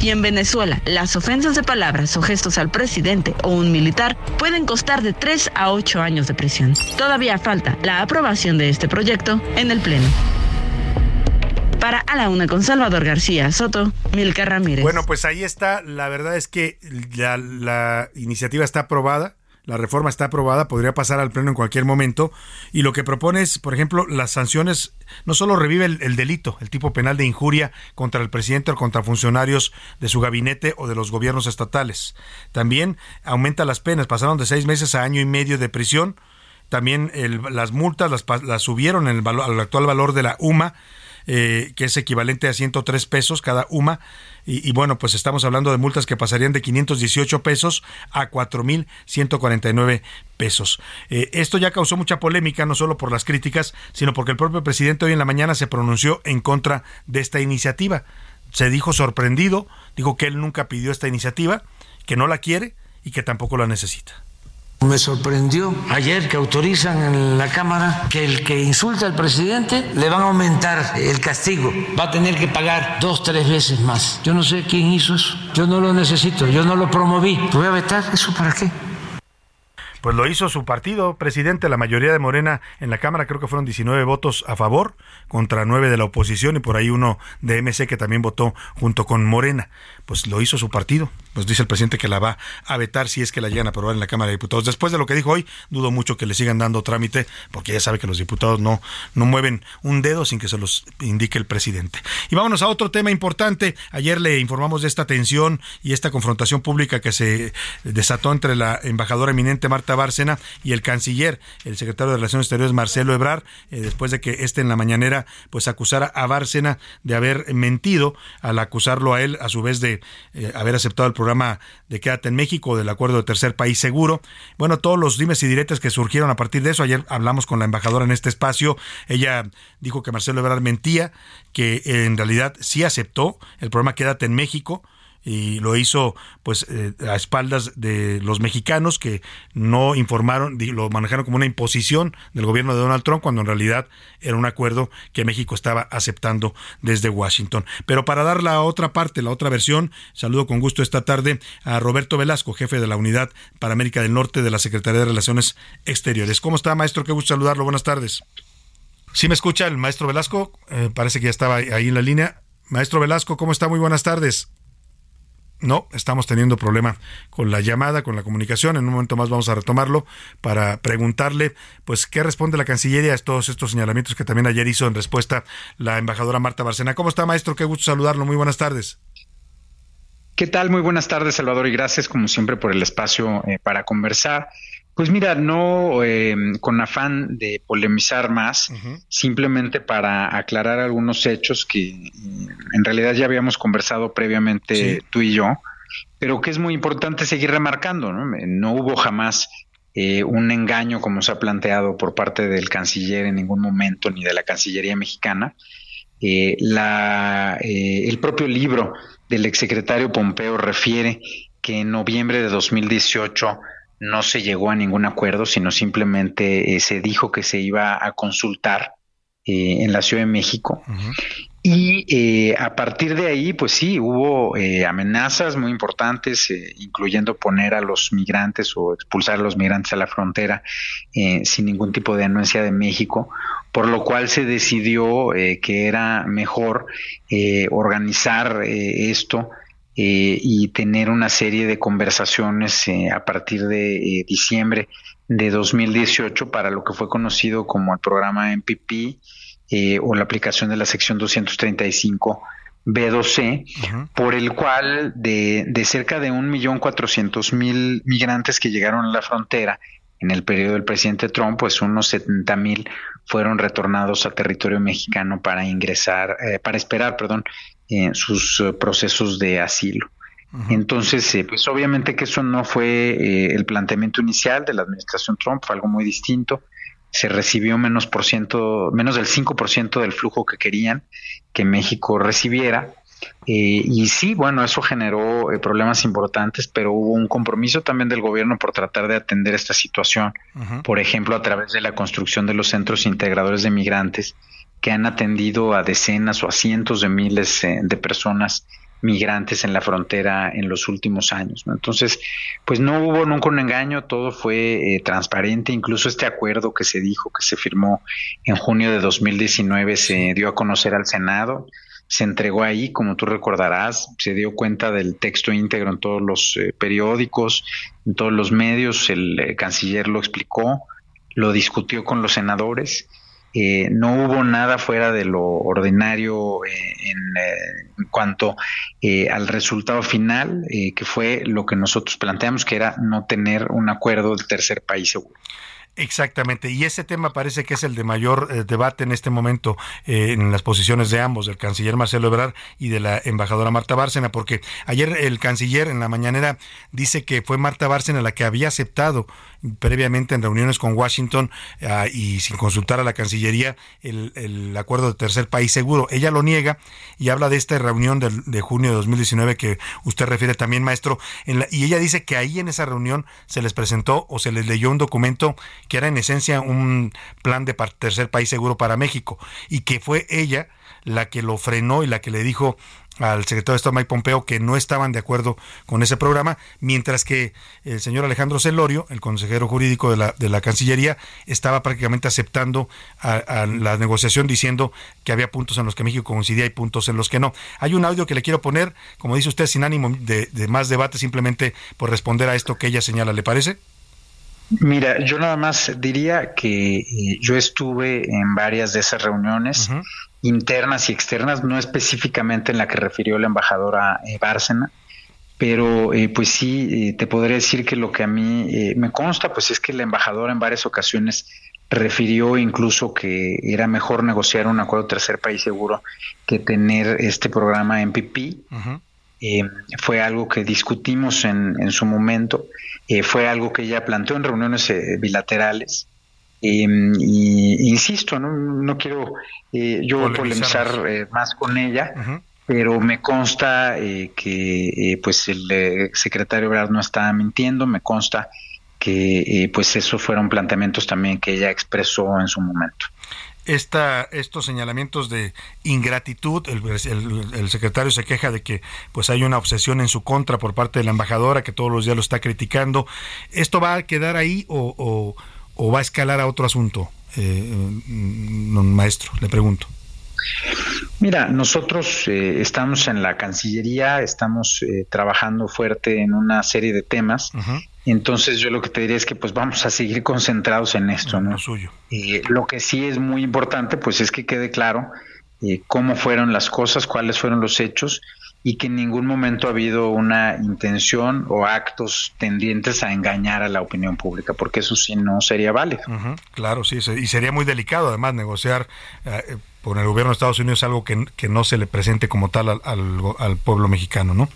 Y en Venezuela, las ofensas de palabras o gestos al presidente o un militar pueden costar de tres a ocho años de prisión. Todavía falta la aprobación de este proyecto en el Pleno. Para A la Una con Salvador García Soto, Milka Ramírez. Bueno, pues ahí está. La verdad es que la, iniciativa está aprobada. La reforma está aprobada, podría pasar al Pleno en cualquier momento. Y lo que propone es, por ejemplo, las sanciones, no solo revive el, delito, el tipo penal de injuria contra el presidente o contra funcionarios de su gabinete o de los gobiernos estatales. También aumenta las penas, pasaron de seis meses a año y medio de prisión. También las multas las, subieron el al actual valor de la UMA eh, que es equivalente a 103 pesos cada UMA. Y, bueno, pues estamos hablando de multas que pasarían de 518 pesos a 4.149 pesos. Eh, esto ya causó mucha polémica, no solo por las críticas, sino porque el propio presidente hoy en la mañana se pronunció en contra de esta iniciativa. Se dijo sorprendido, dijo que él nunca pidió esta iniciativa, que no la quiere y que tampoco la necesita. Me sorprendió ayer que autorizan en la Cámara que el que insulta al presidente le van a aumentar el castigo. Va a tener que pagar dos, tres veces más. Yo no sé quién hizo eso. Yo no lo necesito. Yo no lo promoví. ¿Voy a vetar? ¿Eso para qué? Pues lo hizo su partido, presidente, la mayoría de Morena en la Cámara, creo que fueron 19 votos a favor contra 9 de la oposición y por ahí uno de MC que también votó junto con Morena. Pues lo hizo su partido. Pues dice el presidente que la va a vetar si es que la llegan a aprobar en la Cámara de Diputados. Después de lo que dijo hoy, dudo mucho que le sigan dando trámite, porque ya sabe que los diputados no, no mueven un dedo sin que se los indique el presidente. Y vámonos a otro tema importante. Ayer le informamos de esta tensión y esta confrontación pública que se desató entre la embajadora eminente Marta Bárcena y el canciller, el secretario de Relaciones Exteriores Marcelo Ebrar, eh, después de que este en la mañanera pues acusara a Bárcena de haber mentido al acusarlo a él a su vez de eh, haber aceptado el programa de Quédate en México del acuerdo de tercer país seguro. Bueno, todos los dimes y diretes que surgieron a partir de eso, ayer hablamos con la embajadora en este espacio, ella dijo que Marcelo Ebrard mentía, que en realidad sí aceptó el programa Quédate en México, y lo hizo pues eh, a espaldas de los mexicanos que no informaron, lo manejaron como una imposición del gobierno de Donald Trump cuando en realidad era un acuerdo que México estaba aceptando desde Washington. Pero para dar la otra parte, la otra versión, saludo con gusto esta tarde a Roberto Velasco, jefe de la Unidad para América del Norte de la Secretaría de Relaciones Exteriores. ¿Cómo está, maestro? Qué gusto saludarlo. Buenas tardes. ¿Sí me escucha el maestro Velasco? Eh, parece que ya estaba ahí en la línea. Maestro Velasco, ¿cómo está? Muy buenas tardes. No, estamos teniendo problema con la llamada, con la comunicación. En un momento más vamos a retomarlo para preguntarle, pues, qué responde la Cancillería a todos estos señalamientos que también ayer hizo en respuesta la embajadora Marta Barcena. ¿Cómo está, maestro? Qué gusto saludarlo. Muy buenas tardes. ¿Qué tal? Muy buenas tardes, Salvador, y gracias como siempre por el espacio eh, para conversar. Pues mira, no eh, con afán de polemizar más, simplemente para aclarar algunos hechos que mm, en realidad ya habíamos conversado previamente tú y yo, pero que es muy importante seguir remarcando. No, no hubo jamás eh, un engaño como se ha planteado por parte del canciller en ningún momento, ni de la Cancillería mexicana. Eh, la, el propio libro del exsecretario Pompeo refiere que en noviembre de 2018 no se llegó a ningún acuerdo, sino simplemente eh, se dijo que se iba a consultar eh, en la Ciudad de México. Y eh, a partir de ahí, pues sí, hubo amenazas muy importantes, incluyendo poner a los migrantes o expulsar a los migrantes a la frontera sin ningún tipo de anuencia de México, por lo cual se decidió que era mejor organizar esto eh, y tener una serie de conversaciones eh, a partir de eh, diciembre de 2018 para lo que fue conocido como el programa MPP o la aplicación de la sección 235 B2C, por el cual de, de cerca de 1.400.000 migrantes que llegaron a la frontera en el periodo del presidente Trump, pues unos 70.000 fueron retornados a territorio mexicano para ingresar, para esperar, perdón, sus eh, procesos de asilo. Entonces, eh, pues obviamente que eso no fue eh, el planteamiento inicial de la administración Trump, fue algo muy distinto. Se recibió menos por ciento, menos del 5% del flujo que querían que México recibiera. y sí, bueno, eso generó problemas importantes, pero hubo un compromiso también del gobierno por tratar de atender esta situación, por ejemplo, a través de la construcción de los centros integradores de migrantes que han atendido a decenas o a cientos de miles eh, de personas migrantes en la frontera en los últimos años. Entonces, pues no hubo nunca un engaño, todo fue eh, transparente, incluso este acuerdo que se dijo, que se firmó en junio de 2019, se dio a conocer al Senado, se entregó ahí, como tú recordarás, se dio cuenta del texto íntegro en todos los eh, periódicos, en todos los medios, el eh, canciller lo explicó, lo discutió con los senadores eh, no hubo nada fuera de lo ordinario eh, en, eh, en, cuanto al resultado final, que fue lo que nosotros planteamos, que era no tener un acuerdo del tercer país seguro. Exactamente, y ese tema parece que es el de mayor eh, debate en este momento eh, en las posiciones de ambos, del canciller Marcelo Ebrard y de la embajadora Marta Bárcena, porque ayer el canciller en la mañanera dice que fue Marta Bárcena la que había aceptado previamente en reuniones con Washington uh, y sin consultar a la Cancillería el, el, acuerdo de tercer país seguro. Ella lo niega y habla de esta reunión de, de junio de 2019 que usted refiere también, maestro, en la, y ella dice que ahí en esa reunión se les presentó o se les leyó un documento que era en esencia un plan de tercer país seguro para México y que fue ella la que lo frenó y la que le dijo al secretario de Estado Mike Pompeo que no estaban de acuerdo con ese programa, mientras que el señor Alejandro Celorio, el consejero jurídico de la, de la Cancillería, estaba prácticamente aceptando a, la negociación diciendo que había puntos en los que México coincidía y puntos en los que no. Hay un audio que le quiero poner, como dice usted, sin ánimo de más debate, simplemente por responder a esto que ella señala, ¿le parece? Mira, yo nada más diría que eh, yo estuve en varias de esas reuniones uh -huh. internas y externas, no específicamente en la que refirió la embajadora eh, Bárcena, pero eh, pues sí, eh, te podría decir que lo que a mí eh, me consta, pues es que la embajadora en varias ocasiones refirió incluso que era mejor negociar un acuerdo tercer país seguro que tener este programa MPP. Uh -huh. Eh, fue algo que discutimos en, en su momento, eh, fue algo que ella planteó en reuniones eh, bilaterales. y insisto, no, no quiero yo polemizar más con ella, uh -huh. pero me consta que pues el secretario Brad no estaba mintiendo, me consta que pues esos fueron planteamientos también que ella expresó en su momento esta, estos señalamientos de ingratitud, el, el, el, secretario se queja de que pues hay una obsesión en su contra por parte de la embajadora que todos los días lo está criticando. ¿Esto va a quedar ahí o, o, o va a escalar a otro asunto, eh, maestro? Le pregunto. Mira, nosotros eh, estamos en la Cancillería, estamos eh, trabajando fuerte en una serie de temas. Uh -huh. Entonces yo lo que te diría es que pues vamos a seguir concentrados en esto, ¿no? Lo suyo. Eh, lo que sí es muy importante pues es que quede claro eh, cómo fueron las cosas, cuáles fueron los hechos y que en ningún momento ha habido una intención o actos tendientes a engañar a la opinión pública, porque eso sí no sería válido. Uh -huh, claro, sí, y sería muy delicado además negociar eh, por el gobierno de Estados Unidos algo que, que no se le presente como tal al, al, al pueblo mexicano, ¿no?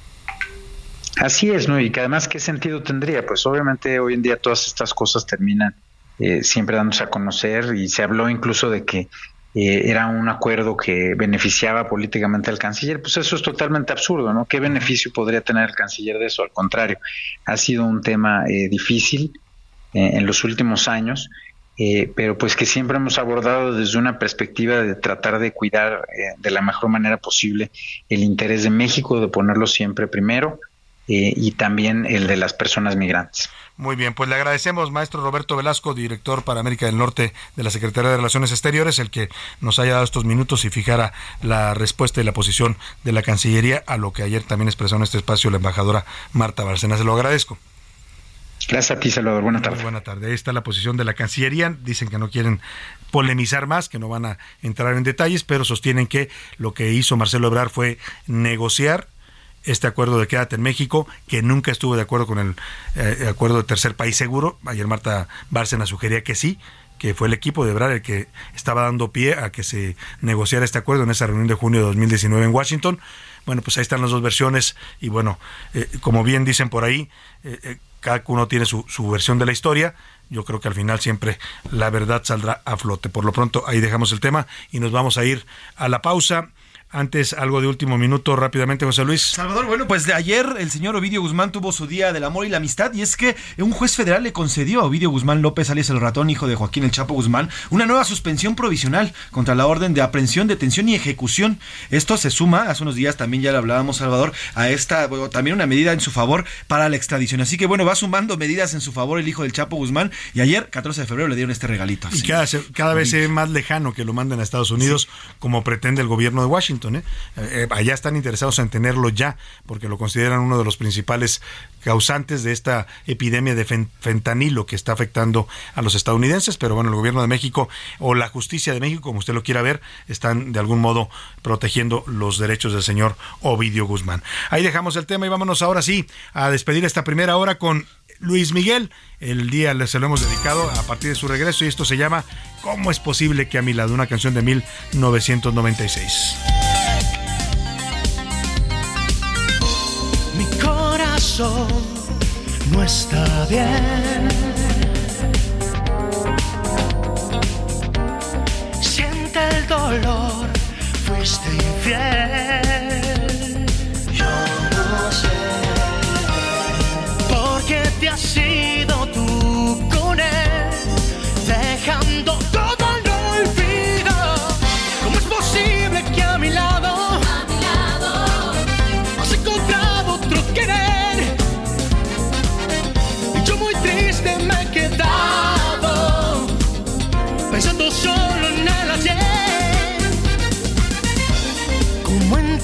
Así es, ¿no? Y que además, ¿qué sentido tendría? Pues obviamente hoy en día todas estas cosas terminan eh, siempre dándose a conocer y se habló incluso de que eh, era un acuerdo que beneficiaba políticamente al canciller, pues eso es totalmente absurdo, ¿no? ¿Qué beneficio podría tener el canciller de eso? Al contrario, ha sido un tema eh, difícil eh, en los últimos años, eh, pero pues que siempre hemos abordado desde una perspectiva de tratar de cuidar eh, de la mejor manera posible el interés de México, de ponerlo siempre primero. Eh, y también el de las personas migrantes. Muy bien, pues le agradecemos, maestro Roberto Velasco, director para América del Norte de la Secretaría de Relaciones Exteriores, el que nos haya dado estos minutos y fijara la respuesta y la posición de la Cancillería a lo que ayer también expresó en este espacio la embajadora Marta Barcena. Se lo agradezco. Gracias a ti, Salvador. Buena tarde. Muy buena tarde. Ahí está la posición de la Cancillería. Dicen que no quieren polemizar más, que no van a entrar en detalles, pero sostienen que lo que hizo Marcelo Ebrar fue negociar este acuerdo de quédate en México, que nunca estuvo de acuerdo con el eh, acuerdo de tercer país seguro. Ayer Marta Bárcena sugería que sí, que fue el equipo de Ebrard el que estaba dando pie a que se negociara este acuerdo en esa reunión de junio de 2019 en Washington. Bueno, pues ahí están las dos versiones y bueno, eh, como bien dicen por ahí, eh, cada uno tiene su, su versión de la historia. Yo creo que al final siempre la verdad saldrá a flote. Por lo pronto ahí dejamos el tema y nos vamos a ir a la pausa. Antes, algo de último minuto rápidamente, José Luis. Salvador, bueno, pues de ayer el señor Ovidio Guzmán tuvo su día del amor y la amistad y es que un juez federal le concedió a Ovidio Guzmán López alias el ratón, hijo de Joaquín El Chapo Guzmán, una nueva suspensión provisional contra la orden de aprehensión, detención y ejecución. Esto se suma, hace unos días también ya le hablábamos, Salvador, a esta, también una medida en su favor para la extradición. Así que bueno, va sumando medidas en su favor el hijo del Chapo Guzmán y ayer, 14 de febrero, le dieron este regalito. Y cada, cada vez se ve más lejano que lo manden a Estados Unidos, como pretende el gobierno de Washington. ¿Eh? Eh, allá están interesados en tenerlo ya, porque lo consideran uno de los principales causantes de esta epidemia de fentanilo que está afectando a los estadounidenses, pero bueno, el gobierno de México o la justicia de México, como usted lo quiera ver, están de algún modo protegiendo los derechos del señor Ovidio Guzmán. Ahí dejamos el tema y vámonos ahora sí a despedir esta primera hora con Luis Miguel. El día se lo hemos dedicado a partir de su regreso y esto se llama ¿Cómo es posible que a mi lado? Una canción de 1996. Corazón no está bien. Siente el dolor, fuiste infiel. Yo no sé por qué te has ido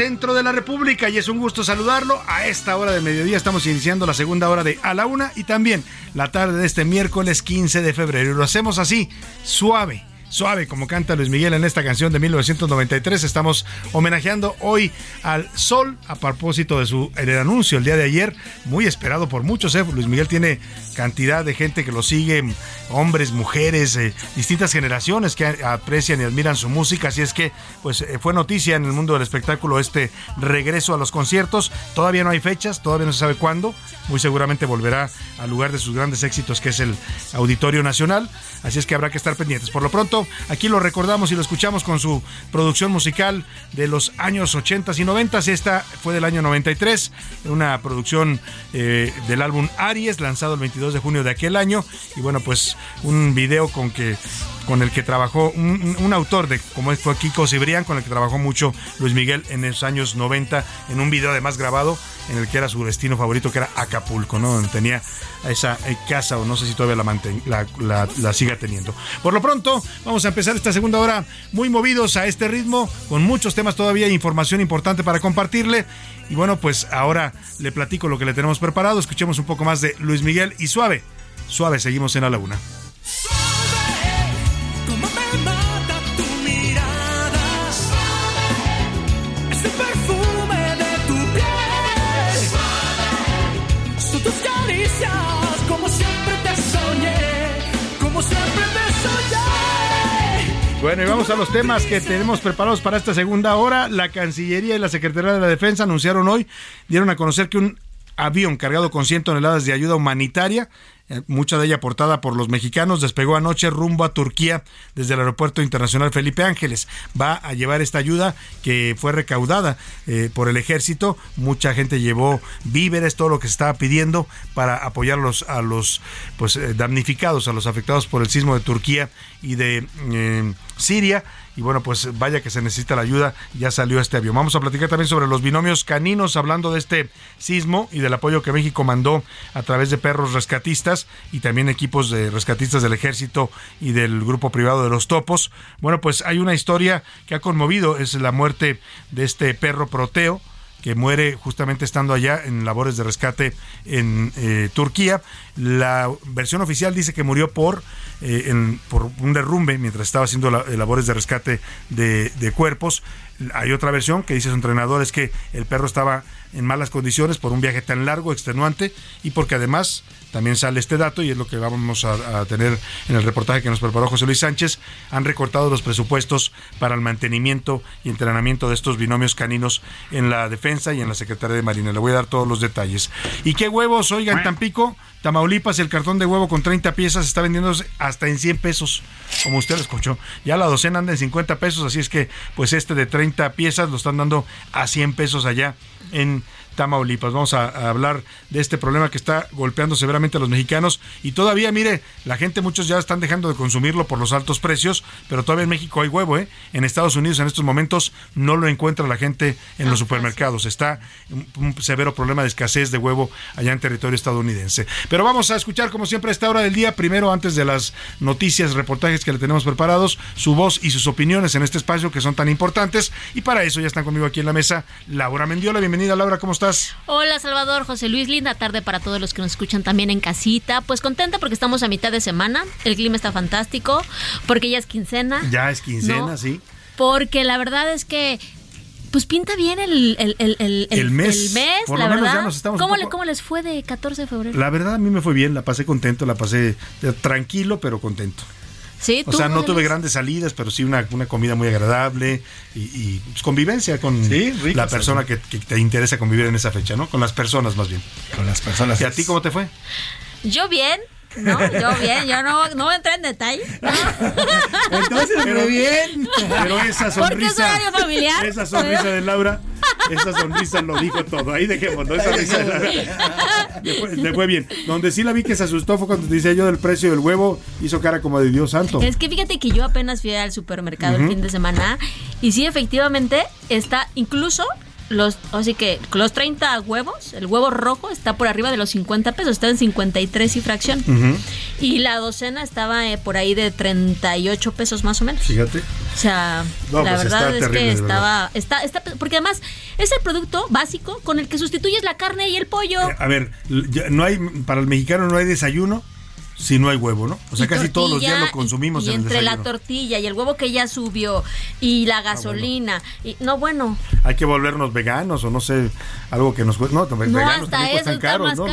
Centro de la República y es un gusto saludarlo. A esta hora de mediodía estamos iniciando la segunda hora de A la Una y también la tarde de este miércoles 15 de febrero. Lo hacemos así, suave, suave como canta Luis Miguel en esta canción de 1993. Estamos homenajeando hoy al sol a propósito de su el anuncio el día de ayer, muy esperado por muchos. ¿eh? Luis Miguel tiene cantidad de gente que lo sigue, hombres, mujeres, eh, distintas generaciones que aprecian y admiran su música. Así es que, pues eh, fue noticia en el mundo del espectáculo este regreso a los conciertos. Todavía no hay fechas, todavía no se sabe cuándo. Muy seguramente volverá al lugar de sus grandes éxitos, que es el Auditorio Nacional. Así es que habrá que estar pendientes. Por lo pronto, aquí lo recordamos y lo escuchamos con su producción musical de los años 80 y 90. Esta fue del año 93, una producción eh, del álbum Aries, lanzado el 22 de junio de aquel año. Y bueno, pues un video con que con el que trabajó un, autor de como fue Kiko Cibrián, con el que trabajó mucho Luis Miguel en los años 90, en un video además grabado en el que era su destino favorito, que era Acapulco, ¿no? Donde tenía esa eh, casa, o no sé si todavía la, la, la, siga teniendo. Por lo pronto, vamos a empezar esta segunda hora muy movidos a este ritmo, con muchos temas todavía, información importante para compartirle. Y bueno, pues ahora le platico lo que le tenemos preparado. Escuchemos un poco más de Luis Miguel y Suave. Suave, seguimos en la laguna. Bueno, y vamos a los temas que tenemos preparados para esta segunda hora. La Cancillería y la Secretaría de la Defensa anunciaron hoy, dieron a conocer que un avión cargado con 100 toneladas de ayuda humanitaria mucha de ella aportada por los mexicanos, despegó anoche rumbo a Turquía desde el Aeropuerto Internacional Felipe Ángeles. Va a llevar esta ayuda que fue recaudada eh, por el ejército. Mucha gente llevó víveres, todo lo que se estaba pidiendo para apoyar a los pues, eh, damnificados, a los afectados por el sismo de Turquía y de Siria y bueno, pues vaya que se necesita la ayuda, ya salió este avión. Vamos a platicar también sobre los binomios caninos, hablando de este sismo y del apoyo que México mandó a través de perros rescatistas y también equipos de rescatistas del ejército y del grupo privado de los topos. Bueno, pues hay una historia que ha conmovido, es la muerte de este perro proteo que muere justamente estando allá en labores de rescate en eh, Turquía. La versión oficial dice que murió por, eh, un derrumbe mientras estaba haciendo labores de rescate de cuerpos. Hay otra versión que dice su entrenador es que el perro estaba en malas condiciones por un viaje tan largo, extenuante y porque además también sale este dato y es lo que vamos a, tener en el reportaje que nos preparó José Luis Sánchez. Han recortado los presupuestos para el mantenimiento y entrenamiento de estos binomios caninos en la defensa y en la Secretaría de Marina. Le voy a dar todos los detalles. ¿Y qué huevos? Oigan, Tampico, Tamaulipas, el cartón de huevo con 30 piezas está vendiéndose hasta en 100 pesos, como usted lo escuchó. Ya la docena anda en 50 pesos, así es que pues este de 30 piezas lo están dando a 100 pesos allá en Tamaulipas. Vamos a, hablar de este problema que está golpeando severamente a los mexicanos y todavía, mire, la gente, muchos ya están dejando de consumirlo por los altos precios, pero todavía en México hay huevo, ¿eh? En Estados Unidos en estos momentos no lo encuentra la gente en los supermercados. Está un, severo problema de escasez de huevo allá en territorio estadounidense. Pero vamos a escuchar, como siempre, a esta hora del día, primero antes de las noticias, reportajes que le tenemos preparados, su voz y sus opiniones en este espacio que son tan importantes. Y para eso ya están conmigo aquí en la mesa Laura Mendiola. Bienvenida, Laura, ¿cómo estás? Hola Salvador, José Luis, linda tarde para todos los que nos escuchan también en casita. Pues contenta porque estamos a mitad de semana, el clima está fantástico, porque ya es quincena. Ya es quincena, sí. Porque la verdad es que pues pinta bien el, el, el, el mes, la verdad. ¿Cómo, ¿Cómo, les fue de 14 de febrero? La verdad a mí me fue bien, la pasé contento, la pasé tranquilo pero contento o sea, no tuve grandes salidas, pero sí una, comida muy agradable y, pues, convivencia con la persona que, te interesa convivir en esa fecha, ¿no? Con las personas más bien. Con las personas. ¿Y a ti cómo te fue? Yo bien, no, yo bien, yo no, no entré en detalle. Entonces, pero bien. Pero esa sonrisa. Porque es familiar. Esa sonrisa de Laura, esa sonrisa lo dijo todo. Ahí dejémoslo. Esa risa de Laura. Le fue, bien. Donde sí la vi que se asustó fue cuando te dice yo del precio del huevo, hizo cara como de Dios santo. Es que fíjate que yo apenas fui al supermercado el fin de semana y sí, efectivamente, está incluso los, así que los 30 huevos, el huevo rojo está por arriba de los 50 pesos, está en 53 y fracción. Y la docena estaba eh, por ahí de 38 pesos más o menos. Fíjate. O sea, la pues verdad es que estaba, está, está, porque además es el producto básico con el que sustituyes la carne y el pollo. Eh, a ver, no hay, para el mexicano no hay desayuno si no hay huevo, ¿no? O sea, casi todos los días lo consumimos y, en entre la tortilla y el huevo que ya subió y la ah, gasolina y no bueno. Hay que volvernos veganos o no sé, algo que nos cueste, no, veganos también cuestan caros, ¿no?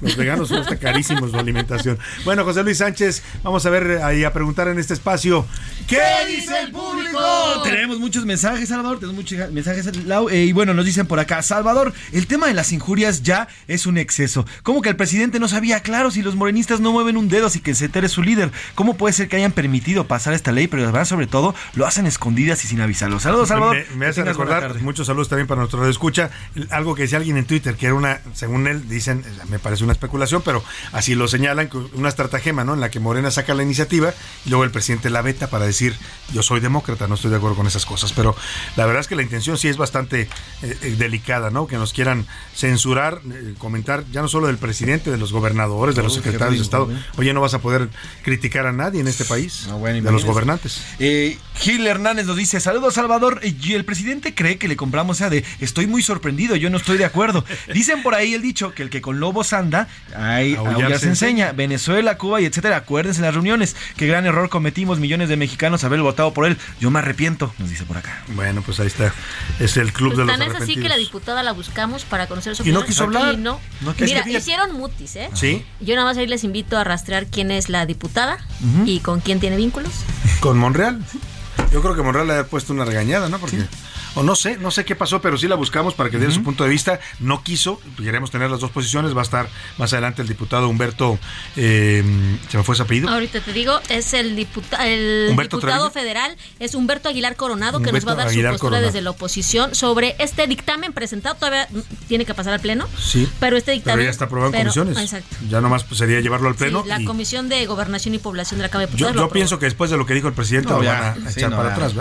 Los, veganos cuesta carísimos su alimentación. Bueno, José Luis Sánchez, vamos a ver ahí a preguntar en este espacio, ¿qué dice el público? Tenemos muchos mensajes, Salvador, tenemos muchos mensajes eh, y bueno, nos dicen por acá, Salvador, el tema de las injurias ya es un exceso. ¿Cómo que el presidente no sabía claro si los morenistas no mueven un dedos y que se entere su líder. ¿Cómo puede ser que hayan permitido pasar esta ley, pero además, sobre todo, lo hacen escondidas y sin avisarlo? Saludos, Salvador. Me, hace recordar, muchos saludos también para nuestro escucha, algo que decía alguien en Twitter, que era una, según él, dicen, me parece una especulación, pero así lo señalan, una estratagema, ¿no? En la que Morena saca la iniciativa y luego el presidente la veta para decir, yo soy demócrata, no estoy de acuerdo con esas cosas. Pero la verdad es que la intención sí es bastante eh, eh, delicada, ¿no? Que nos quieran censurar, eh, comentar ya no solo del presidente, de los gobernadores, de los secretarios de Estado. Oye, no vas a poder criticar a nadie en este país, de los gobernantes. Gil Hernández nos dice, saludos Salvador, y el presidente cree que le compramos, o sea, de estoy muy sorprendido, yo no estoy de acuerdo. Dicen por ahí el dicho que el que con lobos anda, ahí aullar se enseña. Venezuela, Cuba y etcétera, acuérdense en las reuniones, qué gran error cometimos millones de mexicanos haber votado por él. Yo me arrepiento, nos dice por acá. Bueno, pues ahí está. Es el club de los tan es así que la diputada la buscamos para conocer su opinión. Y no quiso hablar. no. Mira, hicieron mutis, ¿eh? Sí. Yo nada más ahí les invito a rastrear quién es la diputada y con quién tiene vínculos. Con Monreal. Yo creo que Monreal le ha puesto una regañada, ¿no? Porque o no sé, no sé qué pasó, pero sí la buscamos para que diera su punto de vista. No quiso, queremos tener las dos posiciones. Va a estar más adelante el diputado Humberto, eh, ¿se me fue ese apellido? Ahorita te digo, es el, diputa el diputado federal, es Humberto Aguilar Coronado, que nos va a dar su postura desde la oposición sobre este dictamen presentado. Todavía tiene que pasar al Pleno. Sí. Pero este dictamen. Pero ya está aprobado en comisiones. Exacto. Ya nomás pues, sería llevarlo al Pleno. la Comisión de Gobernación y Población de la Cámara de Diputados. Yo, pienso que después de lo que dijo el presidente, lo van a echar para atrás.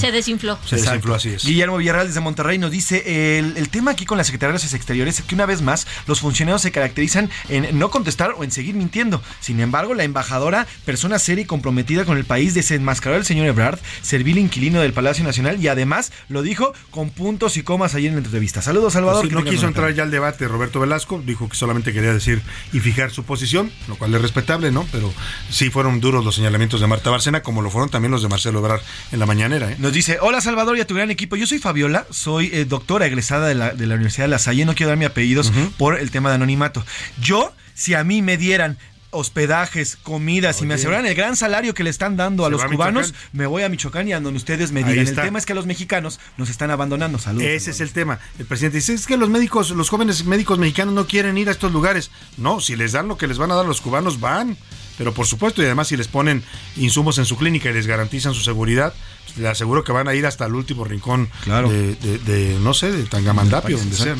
Se desinfló. Se desinfló, así es. Guillermo Villarreal desde Monterrey nos dice, el, tema aquí con la Secretaría de Relaciones Exteriores es que una vez más los funcionarios se caracterizan en no contestar o en seguir mintiendo. Sin embargo, la embajadora, persona seria y comprometida con el país, desenmascaró al señor Ebrard, servil inquilino del Palacio Nacional y además lo dijo con puntos y comas ayer en la entrevista. Saludos, Salvador. Pues no quiso entrar ya al debate Roberto Velasco, dijo que solamente quería decir y fijar su posición, lo cual es respetable, ¿no? Pero sí fueron duros los señalamientos de Marta Barcena, como lo fueron también los de Marcelo Ebrard en la mañanera. ¿eh? Nos dice, hola Salvador y a tu gran equipo, yo soy Fabiola, soy eh, doctora egresada de la, de la, Universidad de La Salle. No quiero dar mi apellidos por el tema de anonimato. Yo, si a mí me dieran hospedajes, comidas y me aseguran el gran salario que le están dando a los cubanos, me voy a Michoacán y a donde ustedes me digan. El tema es que los mexicanos nos están abandonando. Saludos. Ese es el tema. El presidente dice, es que los médicos, los jóvenes médicos mexicanos no quieren ir a estos lugares. No, si les dan lo que les van a dar los cubanos, van. Pero por supuesto, y además si les ponen insumos en su clínica y les garantizan su seguridad, le aseguro que van a ir hasta el último rincón de, no sé, de Tangamandapio, donde sea.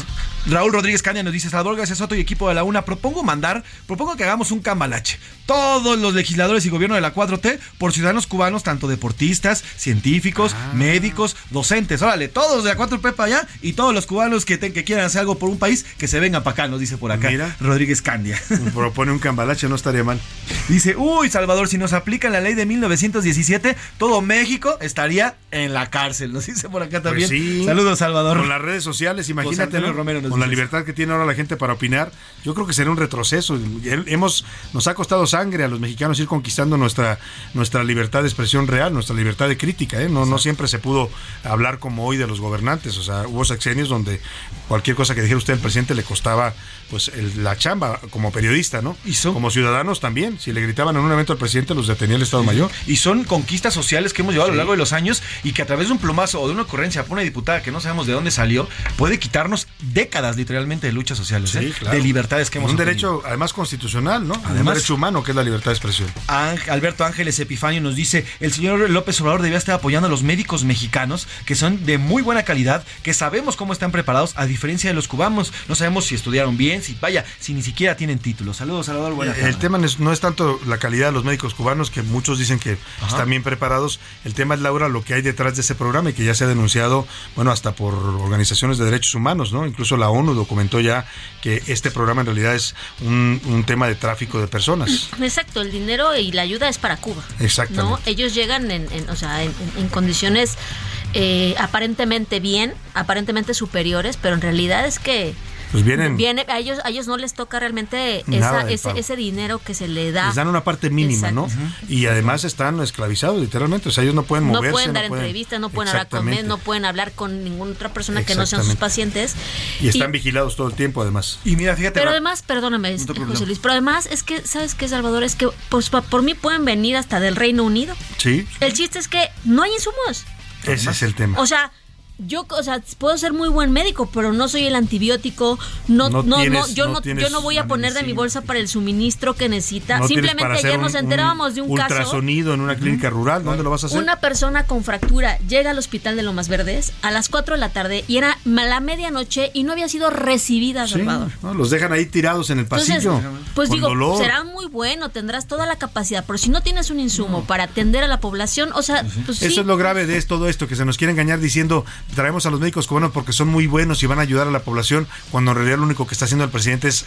Raúl Rodríguez Caña nos dice, Salvador García Soto y equipo de la UNA, propongo mandar, propongo que hagamos un cambalache. Todos los legisladores y gobierno de la 4T por ciudadanos cubanos, tanto deportistas, científicos, ah. médicos, docentes. Órale, todos de la 4T para allá y todos los cubanos que, que quieran hacer algo por un país, que se vengan para acá, nos dice por acá Mira, Rodríguez Candia. Propone un cambalache, no estaría mal. Dice, uy, Salvador, si nos aplican la ley de 1917, todo México estaría en la cárcel. Nos dice por acá también. Pues Saludos, Salvador. Con las redes sociales, imagínate, con la libertad que tiene ahora la gente para opinar, yo creo que será un retroceso. Hemos, nos ha costado sangre a los mexicanos ir conquistando nuestra, nuestra libertad de expresión real, nuestra libertad de crítica. ¿eh? No, no siempre se pudo hablar como hoy de los gobernantes. O sea, hubo sexenios donde cualquier cosa que dijera usted el presidente le costaba pues la chamba como periodista, ¿no? Y son como ciudadanos también. Si le gritaban en un evento al presidente, los detenía el Estado Mayor. Y son conquistas sociales que hemos llevado a lo largo de los años y que a través de un plumazo o de una ocurrencia por una diputada que no sabemos de dónde salió, puede quitarnos décadas literalmente de luchas sociales, ¿eh? de libertades que hemos Un derecho además constitucional, ¿no? Además, un derecho humano que es la libertad de expresión. Alberto Ángeles Epifanio nos dice, el señor López Obrador debía estar apoyando a los médicos mexicanos que son de muy buena calidad, que sabemos cómo están preparados, a diferencia de los cubanos. No sabemos si estudiaron bien, si vaya, si ni siquiera tienen títulos. Saludos, Salvador. Buenas El, el tema no es, tanto la calidad de los médicos cubanos, que muchos dicen que están bien preparados. El tema es, Laura, lo que hay detrás de ese programa y que ya se ha denunciado, bueno, hasta por organizaciones de derechos humanos, ¿no? Incluso la ONU documentó ya que este programa en realidad es un, tema de tráfico de personas. Exacto, el dinero y la ayuda es para Cuba. ¿no? Ellos llegan en, o sea, en, condiciones eh, aparentemente bien, aparentemente superiores, pero en realidad es que pues vienen. Viene, a ellos, a ellos no les toca realmente ese, dinero que se le da. Les dan una parte mínima, ¿no? Y además están esclavizados, literalmente. O sea, ellos no pueden moverse. No pueden dar entrevistas, no pueden hablar con él, no pueden hablar con ninguna otra persona que no sean sus pacientes. Y están vigilados todo el tiempo, además. Y mira, fíjate. Pero además, perdóname, José Luis, pero además es que, ¿sabes qué, Salvador? Es que pues, por mí pueden venir hasta del Reino Unido. Sí. El chiste es que no hay insumos. Ese es el tema. O sea, yo, o sea, puedo ser muy buen médico, pero no soy el antibiótico, no, no, no, yo no, yo no voy a poner de mi bolsa para el suministro que necesita. Simplemente ayer nos enterábamos de un caso. Ultrasonido en una clínica rural, ¿dónde lo vas a hacer? Una persona con fractura llega al hospital de Lomas Verdes a las 4 de la tarde y era la medianoche y no había sido recibida, Salvador. los dejan ahí tirados en el pasillo. pues digo, será muy bueno, tendrás toda la capacidad, pero si no tienes un insumo para atender a la población, o sea, pues Eso es lo grave de todo esto, que se nos quiere engañar diciendo traemos a los médicos cubanos porque son muy buenos y van a ayudar a la población, cuando en realidad lo único que está haciendo el presidente es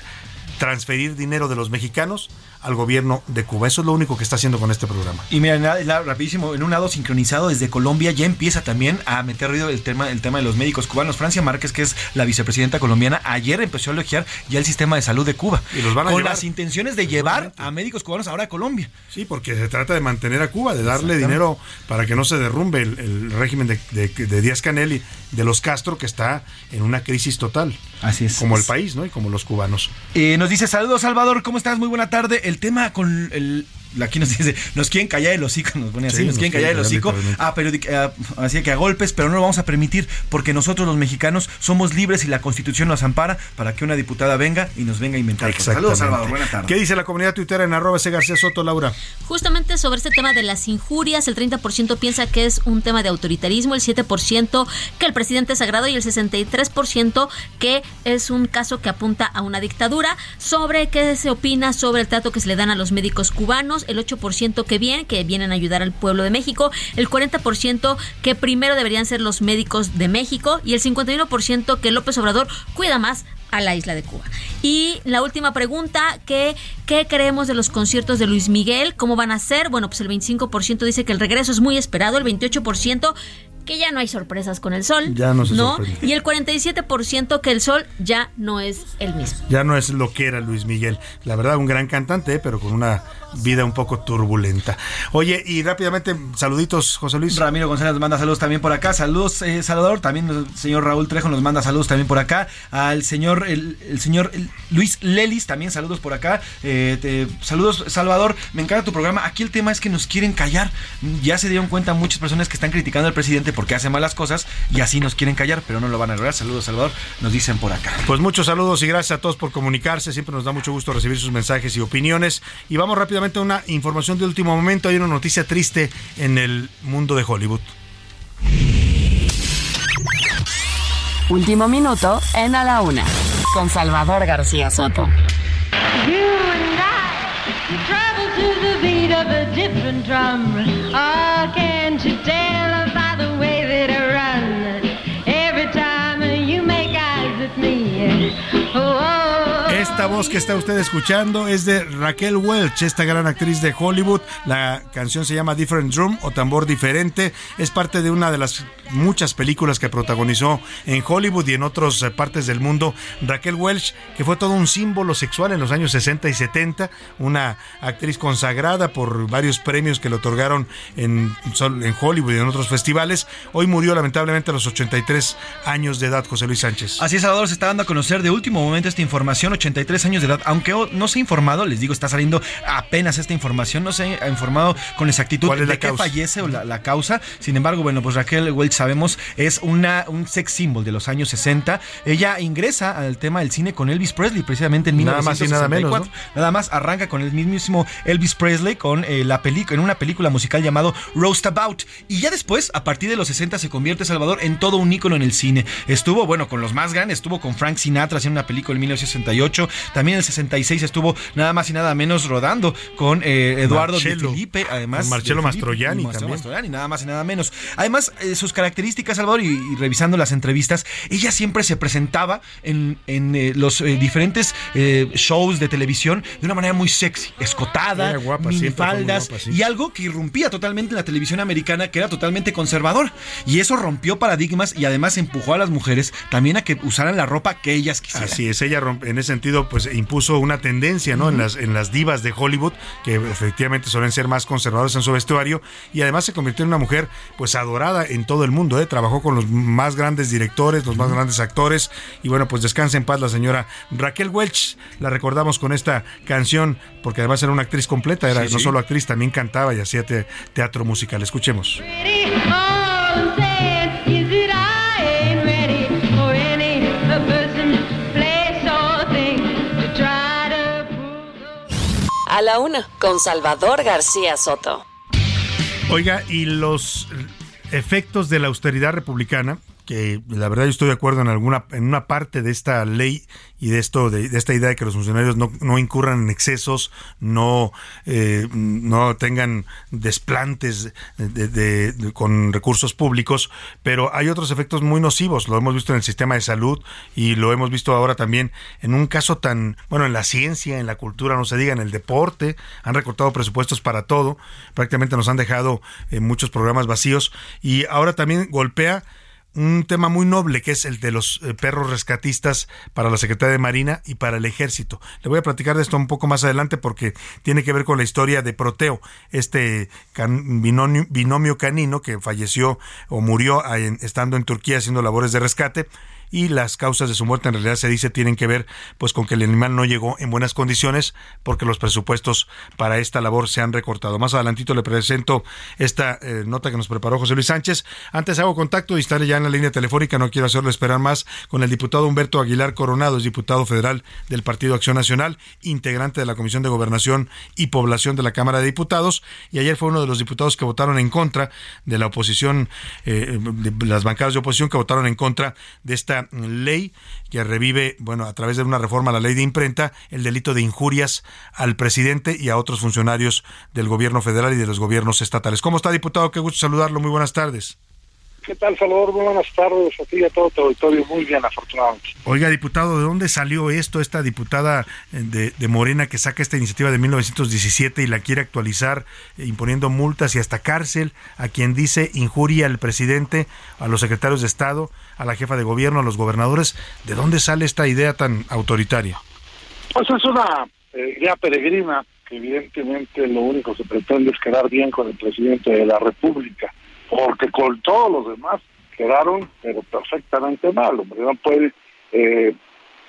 transferir dinero de los mexicanos al gobierno de Cuba. Eso es lo único que está haciendo con este programa. Y mira, rapidísimo, en un lado sincronizado desde Colombia ya empieza también a meter ruido el tema, el tema de los médicos cubanos. Francia Márquez, que es la vicepresidenta colombiana, ayer empezó a elogiar ya el sistema de salud de Cuba. Y los van a con las intenciones de llevar a médicos cubanos ahora a Colombia. Sí, porque se trata de mantener a Cuba, de darle dinero para que no se derrumbe el, régimen de, de Díaz Canel y de los Castro, que está en una crisis total. Así es. Como el país, ¿no? Y como los cubanos. Eh, nos dice, saludos Salvador, ¿cómo estás? Muy buena tarde. El tema con el aquí nos dice, nos quieren callar el hocico, nos pone así, nos, quieren callar el hocico, ah, pero ah, así que a golpes, pero no lo vamos a permitir porque nosotros los mexicanos somos libres y la Constitución nos ampara para que una diputada venga y nos venga a inventar. Saludos, Salvador, buena tarde. ¿Qué dice la comunidad tuitera en arroba García Soto, Laura? Justamente sobre este tema de las injurias, el 30% piensa que es un tema de autoritarismo, el 7% que el presidente es sagrado y el 63% que es un caso que apunta a una dictadura. Sobre qué se opina sobre el trato que se le dan a los médicos cubanos, el 8% que vienen, que vienen a ayudar al pueblo de México, el 40% que primero deberían ser los médicos de México y el 51% que López Obrador cuida más a la isla de Cuba. Y la última pregunta, ¿qué, ¿qué creemos de los conciertos de Luis Miguel? ¿Cómo van a ser? Bueno, pues el 25% dice que el regreso es muy esperado, el 28% que ya no hay sorpresas con el sol. Ya no se ¿no? Y el 47% que el sol ya no es el mismo. Ya no es lo que era Luis Miguel. La verdad, un gran cantante, pero con una vida un poco turbulenta. Oye, y rápidamente, saluditos, José Luis. Ramiro González nos manda saludos también por acá. Saludos, eh, Salvador. También el señor Raúl Trejo nos manda saludos también por acá. Al señor, el, señor Luis Lelis, también saludos por acá. Eh, saludos, Salvador. Me encanta tu programa. Aquí el tema es que nos quieren callar. Ya se dieron cuenta muchas personas que están criticando al presidente porque hace malas cosas y así nos quieren callar, pero no lo van a lograr. Saludos, Salvador. Nos dicen por acá. Pues muchos saludos y gracias a todos por comunicarse. Siempre nos da mucho gusto recibir sus mensajes y opiniones. Y vamos rápidamente una información de último momento. Hay una noticia triste en el mundo de Hollywood. Último minuto en A la Una, con Salvador García Soto. Voz que está usted escuchando es de Raquel Welch, esta gran actriz de Hollywood. La canción se llama Different Drum o Tambor Diferente. Es parte de una de las muchas películas que protagonizó en Hollywood y en otras eh, partes del mundo. Raquel Welch, que fue todo un símbolo sexual en los años 60 y 70, una actriz consagrada por varios premios que le otorgaron en, en Hollywood y en otros festivales. Hoy murió lamentablemente a los 83 años de edad, José Luis Sánchez. Así es, Salvador, se está dando a conocer de último momento esta información. 83 años de edad. Aunque no se ha informado, les digo, está saliendo apenas esta información, no se ha informado con exactitud de qué fallece o la, causa. Sin embargo, bueno, pues Raquel Welch sabemos es una, un sex symbol de los años 60. Ella ingresa al tema del cine con Elvis Presley precisamente en nada Más y nada, menos, nada más arranca con el mismísimo Elvis Presley con eh, la película en una película musical llamado Roast About y ya después a partir de los 60 se convierte Salvador en todo un ícono en el cine. Estuvo bueno con los más grandes, estuvo con Frank Sinatra haciendo una película en 1968 también en el 66 estuvo nada más y nada menos rodando con eh, Eduardo de Felipe, además. Con Marcelo Mastroianni también. nada más y nada menos. Además, eh, sus características, Salvador, y, revisando las entrevistas, ella siempre se presentaba en, eh, los diferentes shows de televisión de una manera muy sexy, escotada, minifaldas, y algo que irrumpía totalmente en la televisión americana, que era totalmente conservador. Y eso rompió paradigmas y además empujó a las mujeres también a que usaran la ropa que ellas quisieran. Así es, ella en ese sentido pues impuso una tendencia ¿no? en, las, en las divas de Hollywood, que efectivamente suelen ser más conservadores en su vestuario, y además se convirtió en una mujer pues adorada en todo el mundo, ¿eh? trabajó con los más grandes directores, los más grandes actores, y bueno, pues descansa en paz la señora Raquel Welch, la recordamos con esta canción, porque además era una actriz completa, era no solo actriz, también cantaba y hacía teatro musical. Escuchemos. A la una con Salvador García Soto. Oiga, y los efectos de la austeridad republicana que la verdad yo estoy de acuerdo en alguna en una parte de esta ley y de esto de, esta idea de que los funcionarios no, no incurran en excesos no eh, no tengan desplantes de, con recursos públicos pero hay otros efectos muy nocivos. Lo hemos visto en el sistema de salud y lo hemos visto ahora también en un caso tan bueno en la ciencia en la cultura no se diga en el deporte. Han recortado presupuestos para todo. Prácticamente nos han dejado eh, muchos programas vacíos. Y ahora también golpea un tema muy noble que es el de los eh, perros rescatistas para la Secretaría de Marina y para el Ejército. Le voy a platicar de esto un poco más adelante porque tiene que ver con la historia de Proteo, este binomio, canino que falleció o murió estando en Turquía haciendo labores de rescate y las causas de su muerte en realidad se dice tienen que ver pues con que el animal no llegó en buenas condiciones porque los presupuestos para esta labor se han recortado. Más adelantito le presento esta eh, nota que nos preparó José Luis Sánchez. Antes hago contacto y estaré ya en la línea telefónica, no quiero hacerlo esperar más, con el diputado Humberto Aguilar Coronado, es diputado federal del Partido Acción Nacional, integrante de la Comisión de Gobernación y Población de la Cámara de Diputados y ayer fue uno de los diputados que votaron en contra de la oposición, eh, de las bancadas de oposición que votaron en contra de esta ley que revive, bueno, a través de una reforma a la ley de imprenta, el delito de injurias al presidente y a otros funcionarios del gobierno federal y de los gobiernos estatales. ¿Cómo está, diputado? Qué gusto saludarlo. Muy buenas tardes. ¿Qué tal, Salvador? Muy buenas tardes a ti y a todo tu auditorio. Muy bien, afortunadamente. Oiga, diputado, ¿de dónde salió esto, esta diputada eh, de, Morena que saca esta iniciativa de 1917 y la quiere actualizar eh, imponiendo multas y hasta cárcel a quien dice injuria al presidente, a los secretarios de Estado, a la jefa de gobierno, a los gobernadores? ¿De dónde sale esta idea tan autoritaria? Pues es una eh, idea peregrina que evidentemente lo único que se pretende es quedar bien con el presidente de la República porque con todos los demás quedaron pero perfectamente mal, hombre, no puede eh,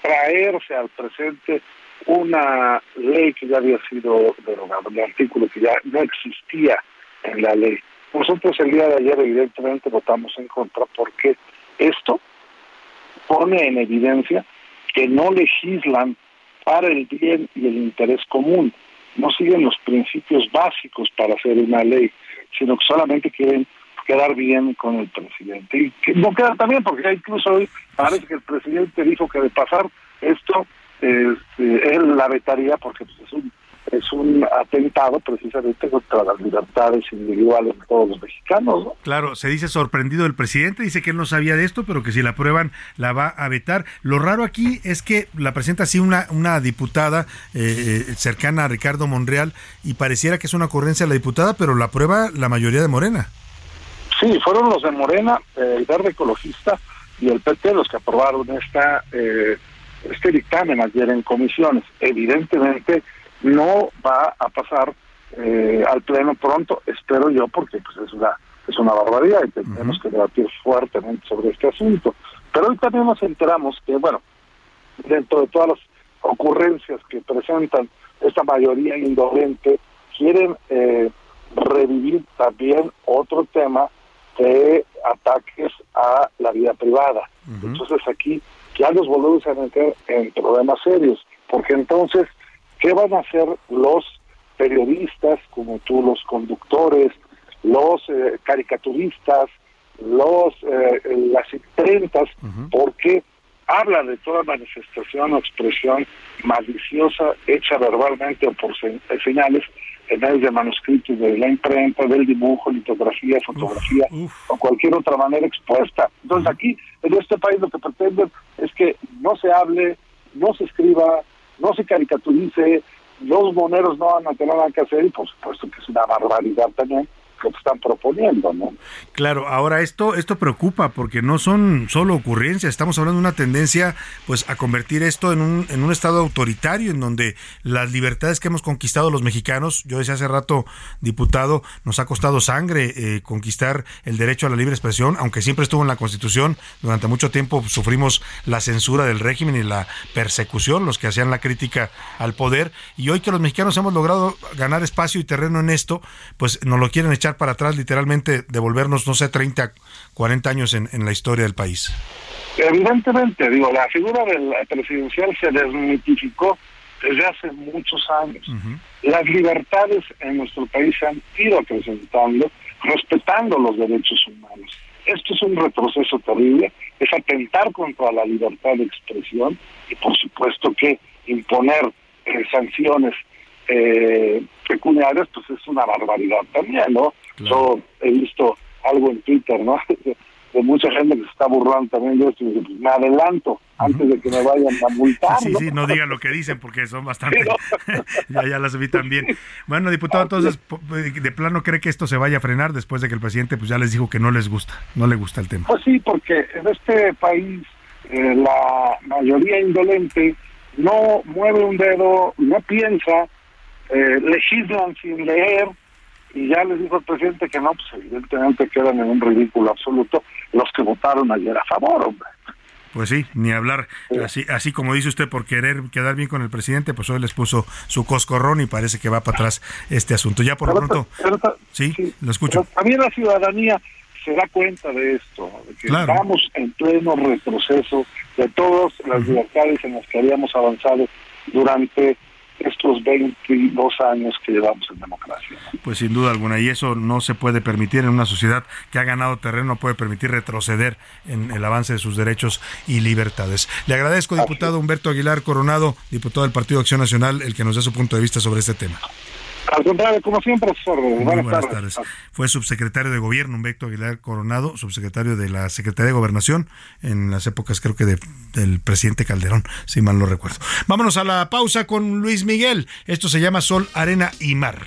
traerse al presente una ley que ya había sido derogada, un artículo que ya no existía en la ley. Nosotros el día de ayer evidentemente votamos en contra porque esto pone en evidencia que no legislan para el bien y el interés común, no siguen los principios básicos para hacer una ley, sino que solamente quieren quedar bien con el presidente. Y que no queda también, porque incluso hoy parece que el presidente dijo que de pasar esto, este, él la vetaría porque pues, es un es un atentado precisamente contra las libertades individuales de todos los mexicanos. ¿no? Claro, se dice sorprendido el presidente, dice que él no sabía de esto, pero que si la aprueban la va a vetar. Lo raro aquí es que la presenta así una, una diputada eh, cercana a Ricardo Monreal y pareciera que es una ocurrencia de la diputada, pero la aprueba la mayoría de Morena. Sí, fueron los de Morena, eh, el Verde Ecologista y el PT los que aprobaron esta eh, este dictamen ayer en comisiones. Evidentemente no va a pasar eh, al pleno pronto, espero yo, porque pues es una es una barbaridad y tenemos que debatir fuertemente sobre este asunto. Pero hoy también nos enteramos que, bueno, dentro de todas las ocurrencias que presentan esta mayoría indolente, quieren revivir también otro tema de ataques a la vida privada. Entonces aquí ya nos volvemos a meter en problemas serios, porque entonces, ¿qué van a hacer los periodistas como tú, los conductores, los eh, caricaturistas, los eh, las imprentas, porque hablan de toda manifestación o expresión maliciosa hecha verbalmente o por señales en medios de manuscritos de la imprenta, del dibujo, litografía, fotografía o cualquier otra manera expuesta. Entonces aquí, en este país, lo que pretenden es que no se hable, no se escriba, no se caricaturice, los moneros no van a tener nada que hacer y por supuesto que es una barbaridad también que están proponiendo, ¿no? Claro, ahora esto esto preocupa porque no son solo ocurrencias, estamos hablando de una tendencia pues a convertir esto en un, en un estado autoritario en donde las libertades que hemos conquistado los mexicanos, yo decía hace rato, diputado, nos ha costado sangre eh, conquistar el derecho a la libre expresión, aunque siempre estuvo en la Constitución, durante mucho tiempo sufrimos la censura del régimen y la persecución, los que hacían la crítica al poder, y hoy que los mexicanos hemos logrado ganar espacio y terreno en esto, pues nos lo quieren echar para atrás, literalmente devolvernos, no sé, 30, 40 años en, en la historia del país? Evidentemente, digo, la figura del presidencial se desmitificó desde hace muchos años. Las libertades en nuestro país se han ido acrecentando, respetando los derechos humanos. Esto es un retroceso terrible, es atentar contra la libertad de expresión y por supuesto que imponer eh, sanciones eh, pecuniarias pues es una barbaridad también, ¿no? Yo he visto algo en Twitter, ¿no? de mucha gente que se está burlando también de esto y dice, pues me adelanto antes de que me vayan a multar. Sí, sí, no digan lo que dicen porque son bastante... ya, ya las vi también. Bueno, diputado, entonces, ¿de plano cree que esto se vaya a frenar después de que el presidente pues ya les dijo que no les gusta, no le gusta el tema? Pues sí, porque en este país eh, la mayoría indolente no mueve un dedo, no piensa, eh, legislan sin leer, y ya les dijo el presidente que no, pues evidentemente quedan en un ridículo absoluto los que votaron ayer a favor, hombre. Pues sí, ni hablar. Así, así como dice usted, por querer quedar bien con el presidente, pues hoy les puso su coscorrón y parece que va para atrás este asunto. Ya por lo pronto. sí, lo escucho. también la ciudadanía se da cuenta de esto, de que estamos en pleno retroceso de todas las libertades en las que habíamos avanzado durante estos 22 años que llevamos en democracia. Pues sin duda alguna, y eso no se puede permitir en una sociedad que ha ganado terreno, no puede permitir retroceder en el avance de sus derechos y libertades. Le agradezco, diputado Humberto Aguilar Coronado, diputado del Partido Acción Nacional, el que nos dé su punto de vista sobre este tema. Al contrario, como siempre, profesor. Buenas, tardes. Fue subsecretario de Gobierno, Humberto Aguilar Coronado, subsecretario de la Secretaría de Gobernación en las épocas, creo que, del presidente Calderón, si mal no recuerdo. Vámonos a la pausa con Luis Miguel. Esto se llama Sol, Arena y Mar.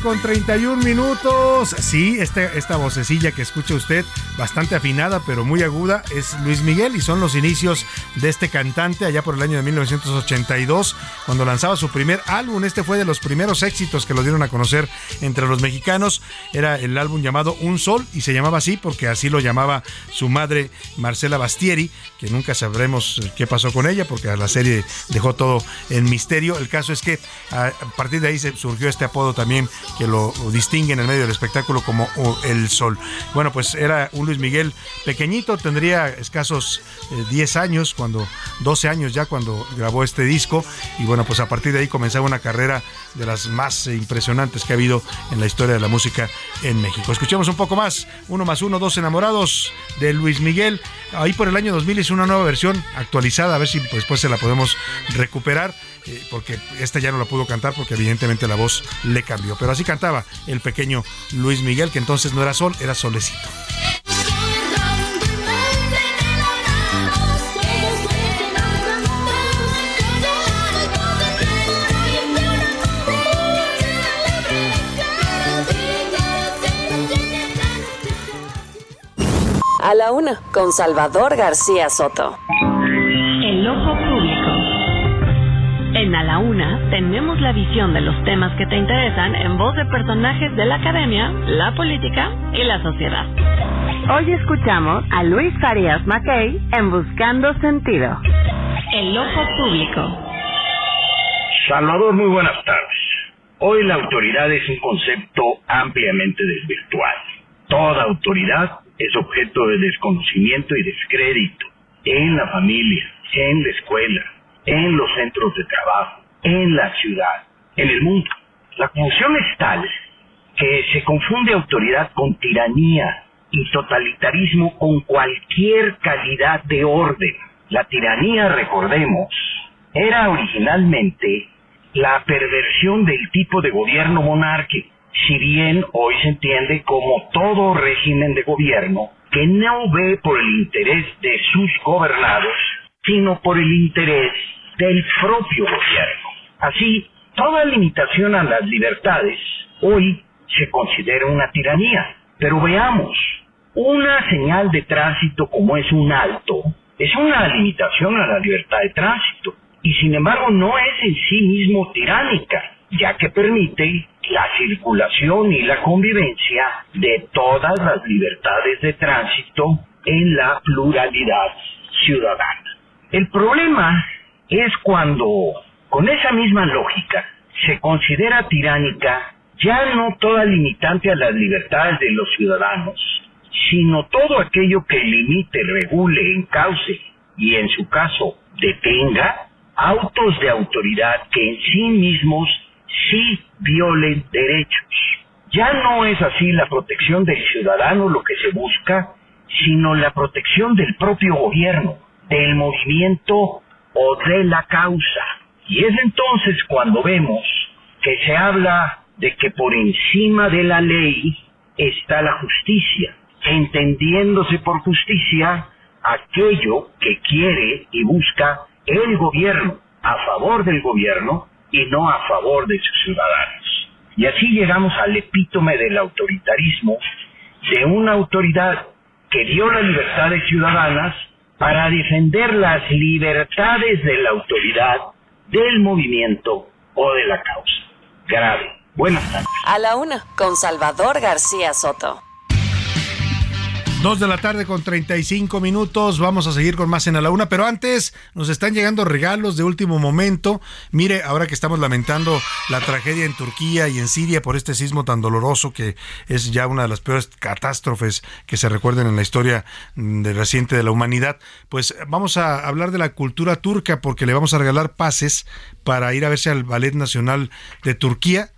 Con 31 minutos. Sí, este, esta vocecilla que escucha usted, bastante afinada, pero muy aguda, es Luis Miguel y son los inicios de este cantante allá por el año de 1982, cuando lanzaba su primer álbum. Este fue de los primeros éxitos que lo dieron a conocer entre los mexicanos. Era el álbum llamado Un Sol y se llamaba así porque así lo llamaba su madre Marcela Bastieri, que nunca sabremos qué pasó con ella porque la serie dejó todo en misterio. El caso es que a partir de ahí surgió este apodo también que lo distingue en el medio del espectáculo como oh, El Sol. Bueno, pues era un Luis Miguel pequeñito, tendría escasos eh, 10 años, cuando 12 años ya cuando grabó este disco y bueno, pues a partir de ahí comenzaba una carrera de las más impresionantes que ha habido en la historia de la música en México. Escuchemos un poco más, uno más uno, dos enamorados de Luis Miguel. Ahí por el año 2000 hizo una nueva versión actualizada, a ver si después se la podemos recuperar, porque esta ya no la pudo cantar porque evidentemente la voz le cambió. Pero así cantaba el pequeño Luis Miguel, que entonces no era sol, era solecito. A la una, con Salvador García Soto. El ojo. En A la Una tenemos la visión de los temas que te interesan en voz de personajes de la academia, la política y la sociedad. Hoy escuchamos a Luis Farias Mackey en Buscando Sentido. El ojo público. Salvador, muy buenas tardes. Hoy la autoridad es un concepto ampliamente desvirtuado. Toda autoridad es objeto de desconocimiento y descrédito en la familia, en la escuela, en los centros de trabajo, en la ciudad, en el mundo. La confusión es tal que se confunde autoridad con tiranía y totalitarismo con cualquier calidad de orden. La tiranía, recordemos, era originalmente la perversión del tipo de gobierno monárquico si bien hoy se entiende como todo régimen de gobierno que no ve por el interés de sus gobernados, sino por el interés del propio gobierno. Así, toda limitación a las libertades hoy se considera una tiranía. Pero veamos, una señal de tránsito como es un alto, es una limitación a la libertad de tránsito y sin embargo no es en sí mismo tiránica, ya que permite la circulación y la convivencia de todas las libertades de tránsito en la pluralidad ciudadana. El problema es cuando, con esa misma lógica, se considera tiránica ya no toda limitante a las libertades de los ciudadanos, sino todo aquello que limite, regule, encauce y en su caso detenga autos de autoridad que en sí mismos sí violen derechos. Ya no es así la protección del ciudadano lo que se busca, sino la protección del propio gobierno, del movimiento o de la causa. Y es entonces cuando vemos que se habla de que por encima de la ley está la justicia, entendiéndose por justicia aquello que quiere y busca el gobierno a favor del gobierno y no a favor de sus ciudadanos. Y así llegamos al epítome del autoritarismo de una autoridad que dio las libertades ciudadanas para defender las libertades de la autoridad, del movimiento o de la causa. Grave. Buenas tardes. A la una, con Salvador García Soto. Dos de la tarde con 35 minutos. Vamos a seguir con más en a la una, pero antes nos están llegando regalos de último momento. Mire, ahora que estamos lamentando la tragedia en Turquía y en Siria por este sismo tan doloroso que es ya una de las peores catástrofes que se recuerden en la historia mm, reciente de la humanidad, pues vamos a hablar de la cultura turca porque le vamos a regalar pases para ir a verse al Ballet Nacional de Turquía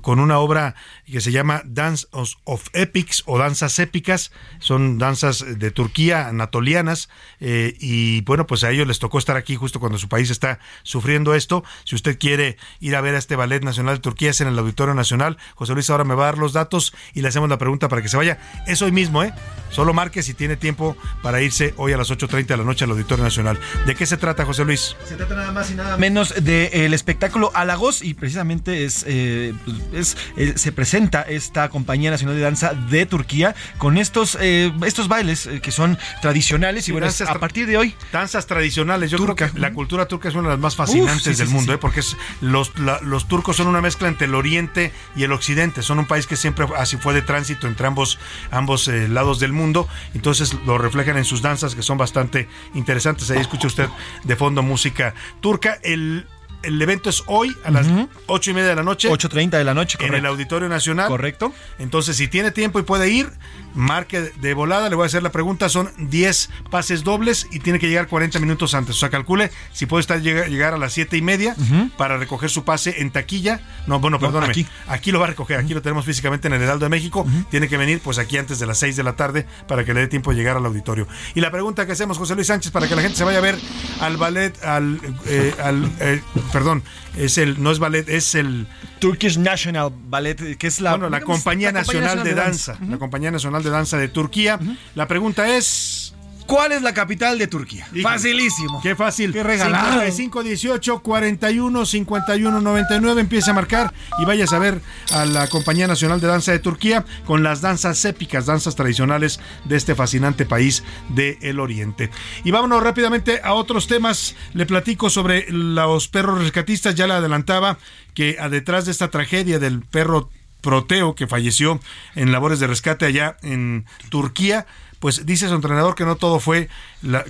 con una obra que se llama Dance of Epics o Danzas Épicas. Son danzas de Turquía, anatolianas. Eh, y bueno, pues a ellos les tocó estar aquí justo cuando su país está sufriendo esto. Si usted quiere ir a ver a este Ballet Nacional de Turquía, es en el Auditorio Nacional. José Luis ahora me va a dar los datos y le hacemos la pregunta para que se vaya. Es hoy mismo, ¿eh? Solo marque si tiene tiempo para irse hoy a las 8.30 de la noche al Auditorio Nacional. ¿De qué se trata, José Luis? Se trata nada más y nada menos del espectáculo Halagos y precisamente es, eh, es eh, se presenta esta compañía nacional de danza de Turquía con estos eh, estos bailes eh, que son tradicionales y bueno danzas a partir de hoy Danzas tradicionales. Yo Turca. creo que la cultura turca es una de las más fascinantes Uf, sí, sí, del sí, mundo, porque es, los, la- los turcos son una mezcla entre el oriente y el occidente. Son un país que siempre así fue de tránsito entre ambos, ambos lados del mundo. Entonces lo reflejan en sus danzas que son bastante interesantes. Ahí escucha usted de fondo música turca. El, el evento es hoy a las ocho y media de la noche. 8.30 de la noche En el correcto. Auditorio Nacional. Correcto. Entonces, si tiene tiempo y puede ir, marque de volada. Le voy a hacer la pregunta. Son 10 pases dobles y tiene que llegar 40 minutos antes. O sea, calcule si puede estar llegar, a las 7 y media para recoger su pase en taquilla. No, bueno, No, perdóname. aquí. Aquí. lo va a recoger. Aquí lo tenemos físicamente en el Heraldo de México. Tiene que venir, pues, aquí antes de las 6 de la tarde para que le dé tiempo de llegar al auditorio. Y la pregunta que hacemos, José Luis Sánchez, para que la gente se vaya a ver al ballet, al, eh, al, eh, perdón, es el, no es ballet, es el Turkish National Ballet, que es la, bueno, la Compañía Nacional, de Danza. La Compañía Nacional de Danza de Turquía. La pregunta es. ¿Cuál es la capital de Turquía? Facilísimo. Qué fácil. Qué regalado. 55 18 41 51 99. Empieza a marcar y vayas a ver a la Compañía Nacional de Danza de Turquía con las danzas épicas, danzas tradicionales de este fascinante país del Oriente. Y vámonos rápidamente a otros temas. Le platico sobre los perros rescatistas. Ya le adelantaba que a detrás de esta tragedia del perro Proteo que falleció en labores de rescate allá en Turquía, pues dice su entrenador que no todo fue,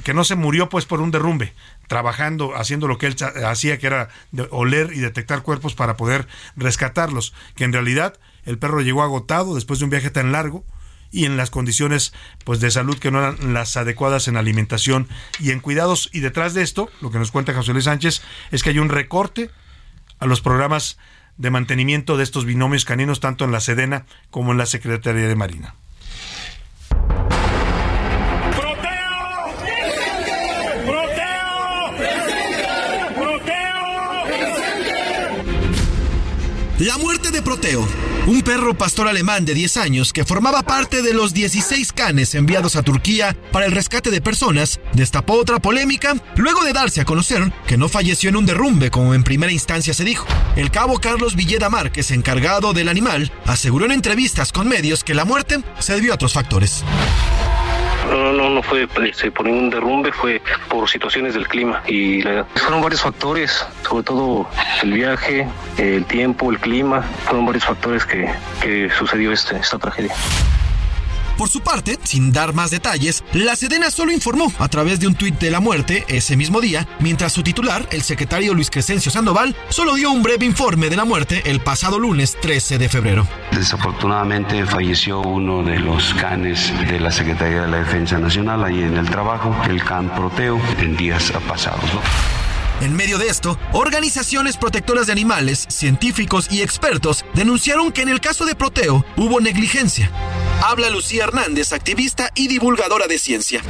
que no se murió pues por un derrumbe, trabajando, haciendo lo que él hacía, que era oler y detectar cuerpos para poder rescatarlos, que en realidad el perro llegó agotado después de un viaje tan largo y en las condiciones pues de salud que no eran las adecuadas en alimentación y en cuidados. Y detrás de esto, lo que nos cuenta José Luis Sánchez es que hay un recorte a los programas de mantenimiento de estos binomios caninos tanto en la Sedena como en la Secretaría de Marina. La muerte de Proteo, un perro pastor alemán de 10 años que formaba parte de los 16 canes enviados a Turquía para el rescate de personas, destapó otra polémica luego de darse a conocer que no falleció en un derrumbe como en primera instancia se dijo. El cabo Carlos Villeda Márquez, encargado del animal, aseguró en entrevistas con medios que la muerte se debió a otros factores. No, no, no fue este, por ningún derrumbe, fue por situaciones del clima. Y la, fueron varios factores, sobre todo el viaje, el tiempo, el clima, fueron varios factores que, que sucedió este, esta tragedia. Por su parte, sin dar más detalles, la Sedena solo informó a través de un tuit de la muerte ese mismo día, mientras su titular, el secretario Luis Crescencio Sandoval, solo dio un breve informe de la muerte el pasado lunes 13 de febrero. Desafortunadamente falleció uno de los canes de la Secretaría de la Defensa Nacional ahí en el trabajo, el can Proteo, en días pasados. ¿no? En medio de esto, organizaciones protectoras de animales, científicos y expertos denunciaron que en el caso de Proteo hubo negligencia. Habla Lucía Hernández, activista y divulgadora de ciencia.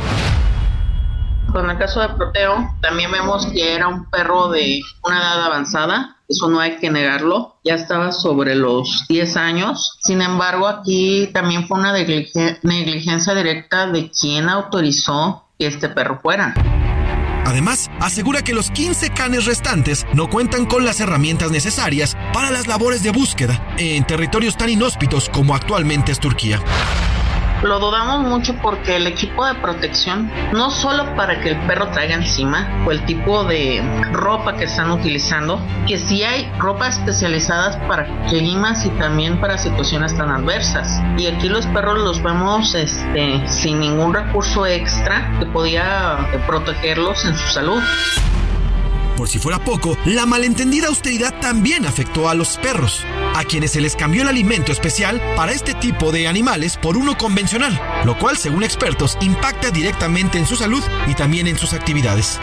Con el caso de Proteo, también vemos que era un perro de una edad avanzada, eso no hay que negarlo, ya estaba sobre los 10 años. Sin embargo, aquí también fue una negligencia directa de quien autorizó que este perro fuera. Además, asegura que los 15 canes restantes no cuentan con las herramientas necesarias para las labores de búsqueda en territorios tan inhóspitos como actualmente es Turquía. Lo dudamos mucho porque el equipo de protección, no solo para que el perro traiga encima, o el tipo de ropa que están utilizando, que sí hay ropa especializadas para climas y también para situaciones tan adversas. Y aquí los perros los vemos este, sin ningún recurso extra que podía protegerlos en su salud. Por si fuera poco, la malentendida austeridad también afectó a los perros, a quienes se les cambió el alimento especial para este tipo de animales por uno convencional, lo cual, según expertos, impacta directamente en su salud y también en sus actividades.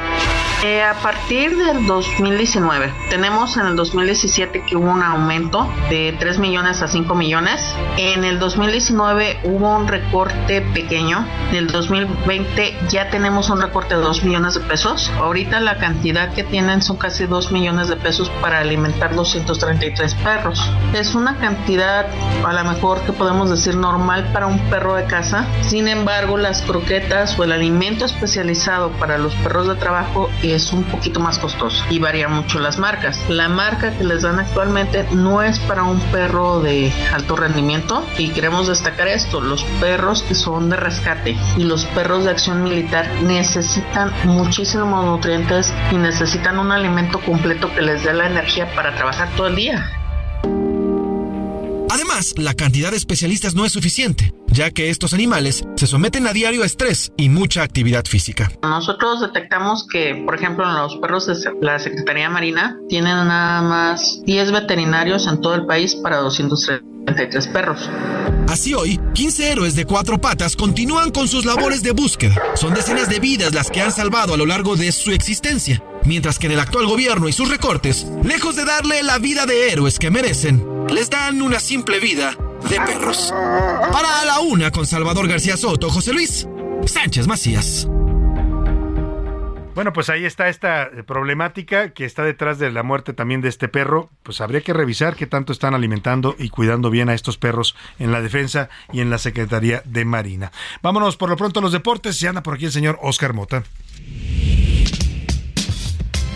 Eh, a partir del 2019, tenemos en el 2017 que hubo un aumento de 3 millones a 5 millones. En el 2019 hubo un recorte pequeño. En el 2020 ya tenemos un recorte de 2 millones de pesos. Ahorita la cantidad que tienen son casi 2 millones de pesos para alimentar 233 perros. Es una cantidad a lo mejor que podemos decir normal para un perro de casa. Sin embargo, las croquetas o el alimento especializado para los perros de trabajo es un poquito más costoso y varía mucho las marcas. La marca que les dan actualmente no es para un perro de alto rendimiento y queremos destacar esto, los perros que son de rescate y los perros de acción militar necesitan muchísimos nutrientes y necesitan un alimento completo que les dé la energía para trabajar todo el día. Además, la cantidad de especialistas no es suficiente, ya que estos animales se someten a diario a estrés y mucha actividad física. Nosotros detectamos que, por ejemplo, en los perros de la Secretaría Marina tienen nada más 10 veterinarios en todo el país para 233 perros. Así hoy, 15 héroes de cuatro patas continúan con sus labores de búsqueda. Son decenas de vidas las que han salvado a lo largo de su existencia. Mientras que en el actual gobierno y sus recortes, lejos de darle la vida de héroes que merecen, les dan una simple vida de perros. Para la una con Salvador García Soto, José Luis Sánchez Macías. Bueno, pues ahí está esta problemática que está detrás de la muerte también de este perro. Pues habría que revisar qué tanto están alimentando y cuidando bien a estos perros en la defensa y en la Secretaría de Marina. Vámonos por lo pronto a los deportes. Ya anda por aquí el señor Oscar Mota.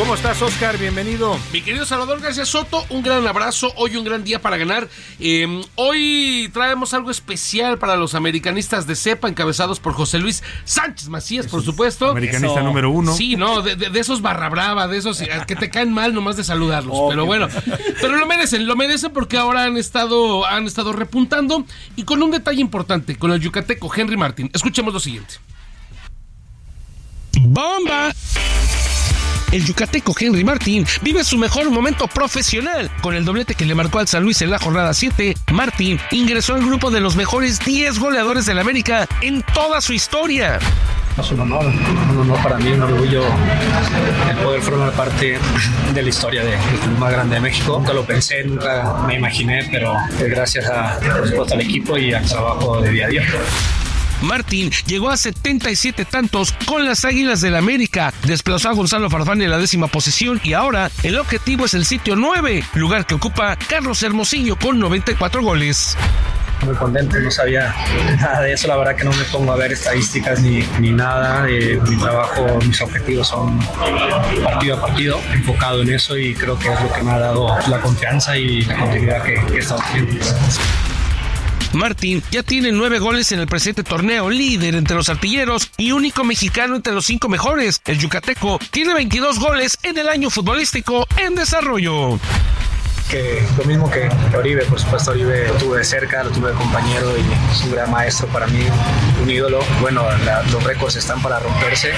¿Cómo estás, Oscar? Bienvenido. Mi querido Salvador García Soto, un gran abrazo. Hoy un gran día para ganar. Eh, hoy traemos algo especial para los americanistas de cepa, encabezados por José Luis Sánchez Macías, por supuesto. Americanista número uno. Sí, no, de, de- de esos barra brava, de esos eh, que te caen mal nomás de saludarlos. pero bueno, pero lo merecen, lo merecen porque ahora han estado, han estado repuntando y con un detalle importante, con el yucateco Henry Martin. Escuchemos lo siguiente. ¡Bomba! El yucateco Henry Martin vive su mejor momento profesional. Con el doblete que le marcó al San Luis en la jornada 7, Martin ingresó al grupo de los mejores 10 goleadores del América en toda su historia. Es un honor, un honor para mí, un orgullo el poder formar parte de la historia de- del club más grande de México. Nunca lo pensé, nunca me imaginé, pero gracias a, por supuesto, al equipo y al trabajo de día a día. Martín llegó a 77 tantos con las Águilas del América, desplazó a Gonzalo Farfán en la décima posición y ahora el objetivo es el sitio 9, lugar que ocupa Carlos Hermosillo con 94 goles. Muy contento, no sabía nada de eso, la verdad que no me pongo a ver estadísticas ni, ni nada. mi trabajo, mis objetivos son partido a partido, enfocado en eso y creo que es lo que me ha dado la confianza y la continuidad que, que he estado teniendo. Martín ya tiene nueve goles en el presente torneo, líder entre los artilleros y único mexicano entre los cinco mejores. El yucateco tiene 22 goles en el año futbolístico en desarrollo. que lo mismo que Oribe, por supuesto Oribe lo tuve de cerca, lo tuve de compañero y es un gran maestro para mí, un ídolo. Bueno, los récords están para romperse.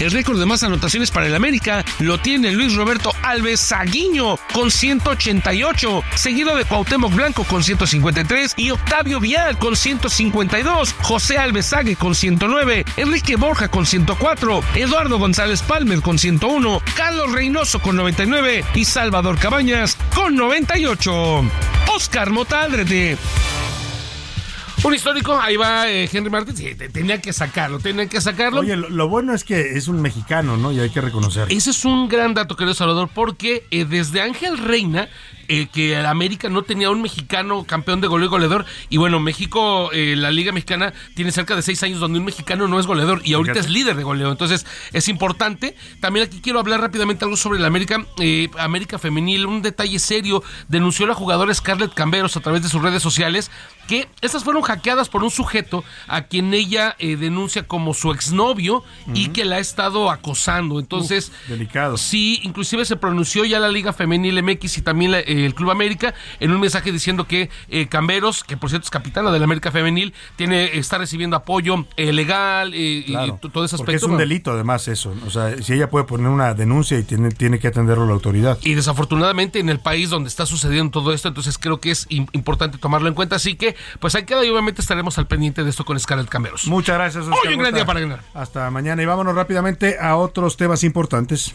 El récord de más anotaciones para el América lo tiene Luis Roberto Alves Saguiño con 188, seguido de Cuauhtémoc Blanco con 153 y Octavio Vial con 152, José Alves Sague con 109, Enrique Borja con 104, Eduardo González Palmer con 101, Carlos Reynoso con 99 y Salvador Cabañas con 98. Oscar Mota Aldrete. Un histórico, ahí va eh, Henry. Sí, te- tenía que sacarlo, tenía que sacarlo. Oye, lo, lo bueno es que es un mexicano, ¿no? Y hay que reconocerlo. Ese es un gran dato, querido Salvador, porque eh, desde Ángel Reina, eh, que América no tenía un mexicano campeón de goleo y goleador, y bueno, México, eh, la Liga Mexicana tiene cerca de seis años donde un mexicano no es goleador y ahorita Fíjate. es líder de goleo, entonces es importante. También aquí quiero hablar rápidamente algo sobre el América, eh, América Femenil, un detalle serio, denunció la jugadora Scarlett Camberos a través de sus redes sociales que estas fueron hackeadas por un sujeto a quien ella eh, denuncia como su exnovio y que la ha estado acosando. Entonces, delicado. Sí, inclusive se pronunció ya la Liga Femenil MX y también la- eh, el Club América en un mensaje diciendo que eh, Camberos, que por cierto es capitana de la América Femenil, tiene está recibiendo apoyo eh, legal eh, Claro, y todo ese Porque aspecto. es un delito además eso. O sea, si ella puede poner una denuncia y tiene, tiene que atenderlo la autoridad. Y desafortunadamente en el país donde está sucediendo todo esto, entonces creo que es im- importante tomarlo en cuenta. Así que, pues ahí queda y obviamente estaremos al pendiente de esto con Scarlett Camberos. Muchas gracias. Oscar Hoy un gran día para ganar. Hasta mañana y vámonos rápidamente a otros temas importantes.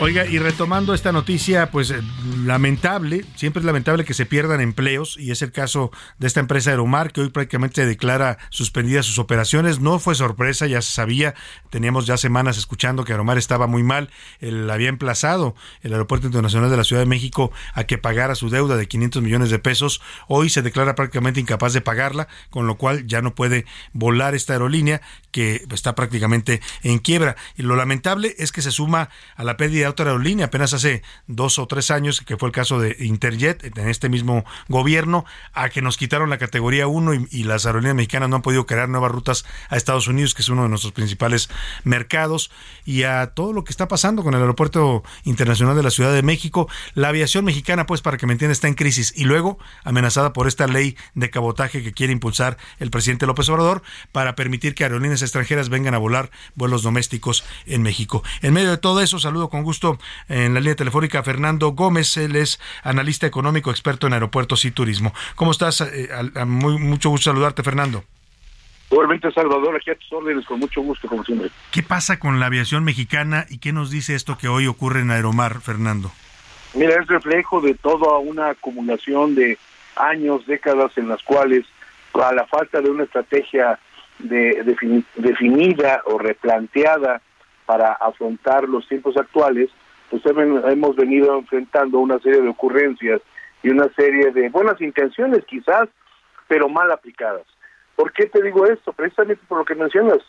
Oiga, y retomando esta noticia, pues eh, lamentable, siempre es lamentable que se pierdan empleos, y es el caso de esta empresa Aeromar, que hoy prácticamente declara suspendidas sus operaciones. No fue sorpresa, ya se sabía, teníamos ya semanas escuchando que Aeromar estaba muy mal, él había emplazado el Aeropuerto Internacional de la Ciudad de México a que pagara su deuda de 500 millones de pesos. Hoy se declara prácticamente incapaz de pagarla, con lo cual ya no puede volar esta aerolínea que está prácticamente en quiebra. Y lo lamentable es que se suma a la pérdida otra aerolínea apenas hace dos o tres años, que fue el caso de Interjet en este mismo gobierno, a que nos quitaron la categoría 1 y, y las aerolíneas mexicanas no han podido crear nuevas rutas a Estados Unidos, que es uno de nuestros principales mercados, y a todo lo que está pasando con el Aeropuerto Internacional de la Ciudad de México. La aviación mexicana, pues para que me entiendan, está en crisis y luego amenazada por esta ley de cabotaje que quiere impulsar el presidente López Obrador para permitir que aerolíneas extranjeras vengan a volar vuelos domésticos en México. En medio de todo eso, saludo con gusto en la línea telefónica Fernando Gómez, él es analista económico experto en aeropuertos y turismo. ¿Cómo estás? Eh, muy, mucho gusto saludarte, Fernando. Igualmente, Salvador, aquí a tus órdenes, con mucho gusto, como siempre. ¿Qué pasa con la aviación mexicana y qué nos dice esto que hoy ocurre en Aeromar, Fernando? Mira, es reflejo de toda una acumulación de años, décadas en las cuales, a la falta de una estrategia de, defini- definida o replanteada para afrontar los tiempos actuales, pues hem- hemos venido enfrentando una serie de ocurrencias y una serie de buenas intenciones quizás, pero mal aplicadas. ¿Por qué te digo esto? Precisamente por lo que mencionas,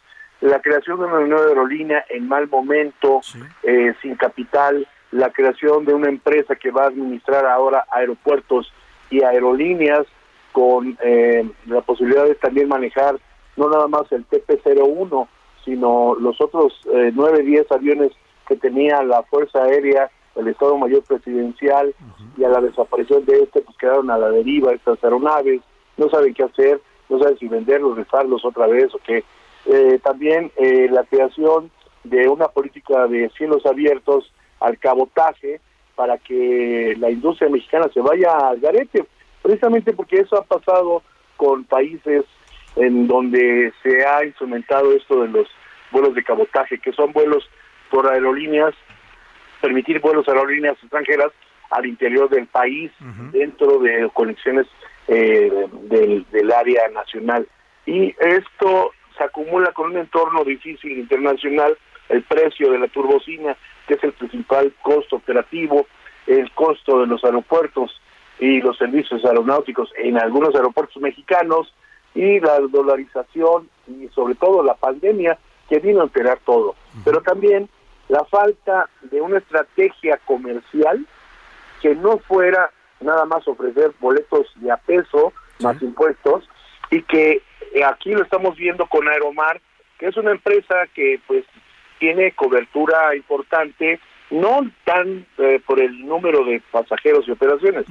la creación de una nueva aerolínea en mal momento, eh, sin capital, la creación de una empresa que va a administrar ahora aeropuertos y aerolíneas con eh, la posibilidad de también manejar no nada más el TP-01, sino los otros eh, 9, 10 aviones que tenía la Fuerza Aérea, el Estado Mayor Presidencial, y a la desaparición de este, pues quedaron a la deriva estas aeronaves, no saben qué hacer, no saben si venderlos, rifarlos otra vez o qué. Eh, también eh, la creación de una política de cielos abiertos al cabotaje para que la industria mexicana se vaya al garete, precisamente porque eso ha pasado con países en donde se ha instrumentado esto de los vuelos de cabotaje, que son vuelos por aerolíneas, permitir vuelos a aerolíneas extranjeras al interior del país, dentro de conexiones eh, del, del área nacional. Y esto se acumula con un entorno difícil internacional, el precio de la turbocina, que es el principal costo operativo, el costo de los aeropuertos y los servicios aeronáuticos en algunos aeropuertos mexicanos, y la dolarización y sobre todo la pandemia que vino a alterar todo. Pero también la falta de una estrategia comercial que no fuera nada más ofrecer boletos de a peso más impuestos y que eh, aquí lo estamos viendo con Aeromar, que es una empresa que pues tiene cobertura importante, no tan eh, por el número de pasajeros y operaciones,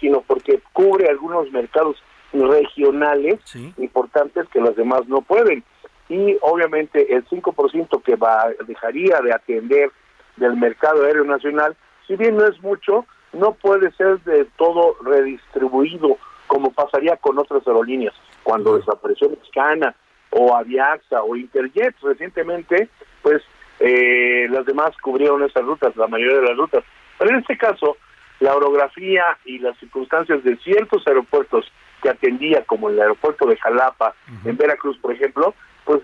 sino porque cubre algunos mercados regionales importantes que los demás no pueden. Y obviamente el 5% que va, dejaría de atender del mercado aéreo nacional, si bien no es mucho, no puede ser de todo redistribuido como pasaría con otras aerolíneas. Cuando desapareció Mexicana o Aviaxa o Interjet recientemente, pues eh, las demás cubrieron esas rutas, la mayoría de las rutas. Pero en este caso, la orografía y las circunstancias de ciertos aeropuertos que atendía, como el aeropuerto de Jalapa, en Veracruz, por ejemplo, pues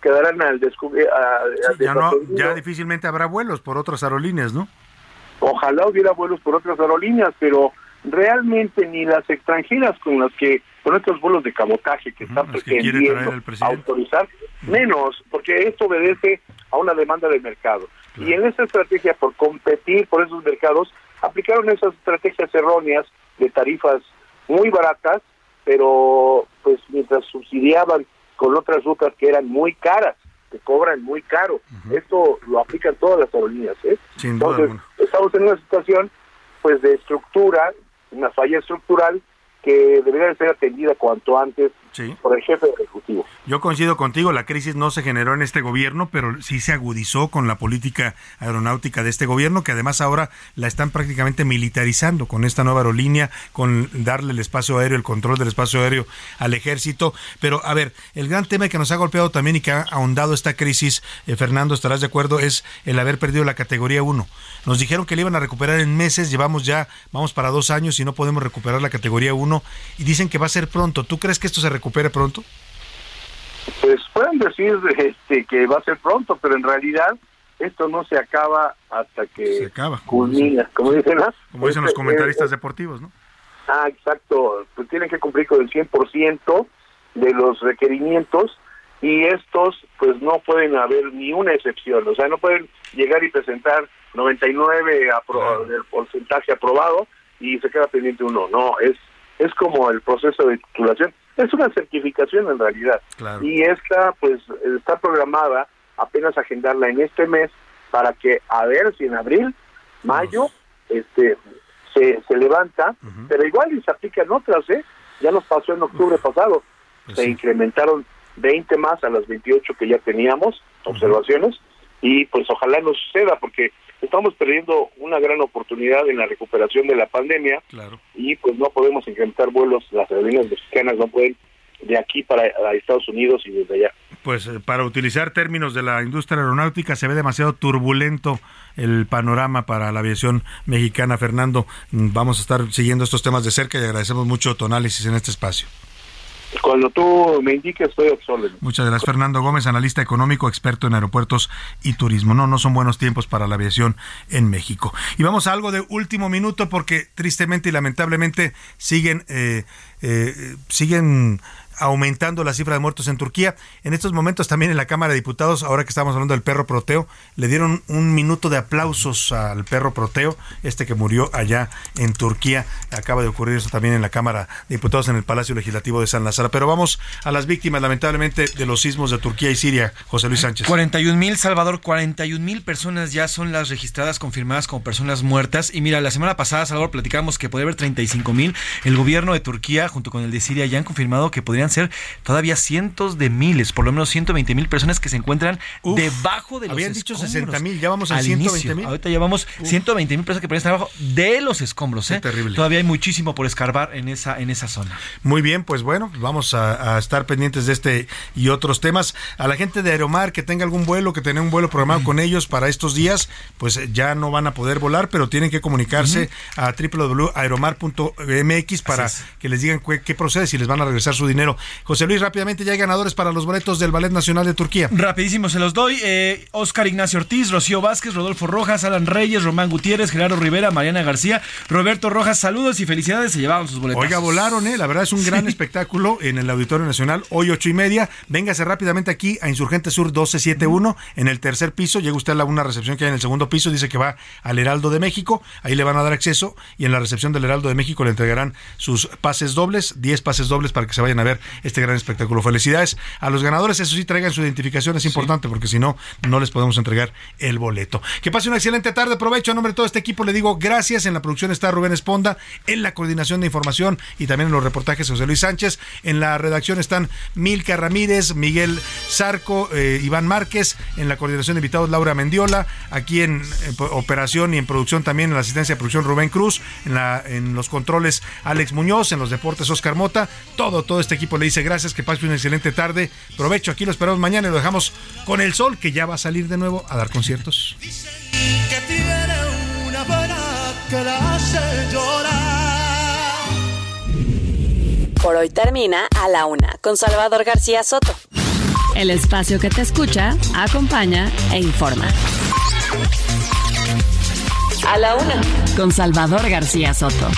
quedarán al descubrir. Ya, no, ya difícilmente habrá vuelos por otras aerolíneas, ¿no? Ojalá hubiera vuelos por otras aerolíneas, pero realmente ni las extranjeras con las que, con estos vuelos de cabotaje que están que quiere pretendiendo autorizar, menos, porque esto obedece a una demanda del mercado. Y en esa estrategia por competir por esos mercados, aplicaron esas estrategias erróneas de tarifas muy baratas, pero pues mientras subsidiaban con otras rutas que eran muy caras, que cobran muy caro. Esto lo aplican todas las aerolíneas. ¿eh? Sin duda Entonces, estamos en una situación pues de estructura, una falla estructural que debería de ser atendida cuanto antes Sí. por el jefe ejecutivo. Yo coincido contigo, la crisis no se generó en este gobierno, pero sí se agudizó con la política aeronáutica de este gobierno, que además ahora la están prácticamente militarizando con esta nueva aerolínea, con darle el espacio aéreo, el control del espacio aéreo al ejército. Pero, a ver, el gran tema que nos ha golpeado también y que ha ahondado esta crisis, eh, Fernando, estarás de acuerdo, es el haber perdido la categoría 1. Nos dijeron que la iban a recuperar en meses, llevamos ya, vamos para dos años y no podemos recuperar la categoría 1 y dicen que va a ser pronto. ¿Tú crees que esto se recupere pronto? Pues pueden decir este, que va a ser pronto, pero en realidad esto no se acaba hasta que Se acaba. culmina, como dicen, ¿no? Como dicen los Este, comentaristas eh, deportivos, ¿no? Ah, exacto. Pues tienen que cumplir con el 100% de los requerimientos y estos pues no pueden haber ni una excepción. O sea, no pueden llegar y presentar 99 apro- del porcentaje aprobado y se queda pendiente uno. No, es es como el proceso de titulación. Es una certificación en realidad. Y esta pues está programada apenas agendarla en este mes para que a ver si en abril, mayo, este se, se levanta, pero igual y se aplican otras, ¿eh? Ya nos pasó en octubre pasado. se incrementaron 20 más a las 28 que ya teníamos, observaciones, y pues ojalá no suceda, porque estamos perdiendo una gran oportunidad en la recuperación de la pandemia Claro. y pues no podemos incrementar vuelos, las aerolíneas mexicanas no pueden de aquí para Estados Unidos y desde allá. Pues eh, para utilizar términos de la industria aeronáutica se ve demasiado turbulento el panorama para la aviación mexicana. Fernando, mm, vamos a estar siguiendo estos temas de cerca y agradecemos mucho tu análisis en este espacio. Cuando tú me indiques, estoy obsoleto. Muchas gracias, Fernando Gómez, analista económico, experto en aeropuertos y turismo. No, no son buenos tiempos para la aviación en México. Y vamos a algo de último minuto porque tristemente y lamentablemente siguen, eh, eh, siguen aumentando la cifra de muertos en Turquía. En estos momentos también en la Cámara de Diputados, ahora que estamos hablando del perro Proteo, le dieron un minuto de aplausos al perro Proteo, este que murió allá en Turquía. Acaba de ocurrir eso también en la Cámara de Diputados en el Palacio Legislativo de San Lázaro. Pero vamos a las víctimas, lamentablemente, de los sismos de Turquía y Siria. José Luis Sánchez. 41 mil, Salvador, 41 mil personas ya son las registradas, confirmadas como personas muertas. Y mira, la semana pasada, Salvador, platicamos que podría haber 35 mil. El gobierno de Turquía, junto con el de Siria, ya han confirmado que podrían ser todavía cientos de miles, por lo menos 120 mil personas que se encuentran debajo de los Habían dicho 60 mil, ya vamos a Al 120 mil. Ahorita llevamos 120 mil personas que podrían estar debajo de los escombros. ¿eh? terrible. Todavía hay muchísimo por escarbar en esa, en esa zona. Muy bien, pues bueno, vamos a, a estar pendientes de este y otros temas. A la gente de Aeromar que tenga algún vuelo, que tenga un vuelo programado con ellos para estos días, pues ya no van a poder volar, pero tienen que comunicarse a www.aeromar.mx para que les digan qué, qué procede, si les van a regresar su dinero. José Luis, rápidamente ya hay ganadores para los boletos del Ballet Nacional de Turquía. Rapidísimo se los doy. Eh, Oscar Ignacio Ortiz, Rocío Vázquez, Rodolfo Rojas, Alan Reyes, Román Gutiérrez, Gerardo Rivera, Mariana García, Roberto Rojas, saludos y felicidades. Se llevaron sus boletos. Oiga, volaron, ¿eh? La verdad es un gran espectáculo en el Auditorio Nacional, hoy ocho y media. Véngase rápidamente aquí a Insurgente Sur 1271, en el tercer piso. Llega usted a una recepción que hay en el segundo piso, dice que va al Heraldo de México. Ahí le van a dar acceso y en la recepción del Heraldo de México le entregarán sus pases dobles, 10 pases dobles para que se vayan a ver este gran espectáculo. Felicidades a los ganadores. Eso sí, traigan su identificación, es importante porque si no, no les podemos entregar el boleto. Que pase una excelente tarde. Provecho a nombre de todo este equipo. Le digo gracias. En la producción está Rubén Esponda, en la coordinación de información y también en los reportajes José Luis Sánchez. En la redacción están Milka Ramírez, Miguel Zarco, eh, Iván Márquez. En la coordinación de invitados Laura Mendiola. Aquí en, en operación y en producción también en la asistencia de producción Rubén Cruz. En, la, en los controles Alex Muñoz. En los deportes Oscar Mota. Todo, todo este equipo le dice gracias. Que pase una excelente tarde. Provecho, aquí lo esperamos mañana y lo dejamos con el sol que ya va a salir de nuevo a dar conciertos. que tiene una pena que la hace llorar. Por hoy termina a la una con Salvador García Soto. El espacio que te escucha, acompaña e informa. A la una. Con Salvador García Soto.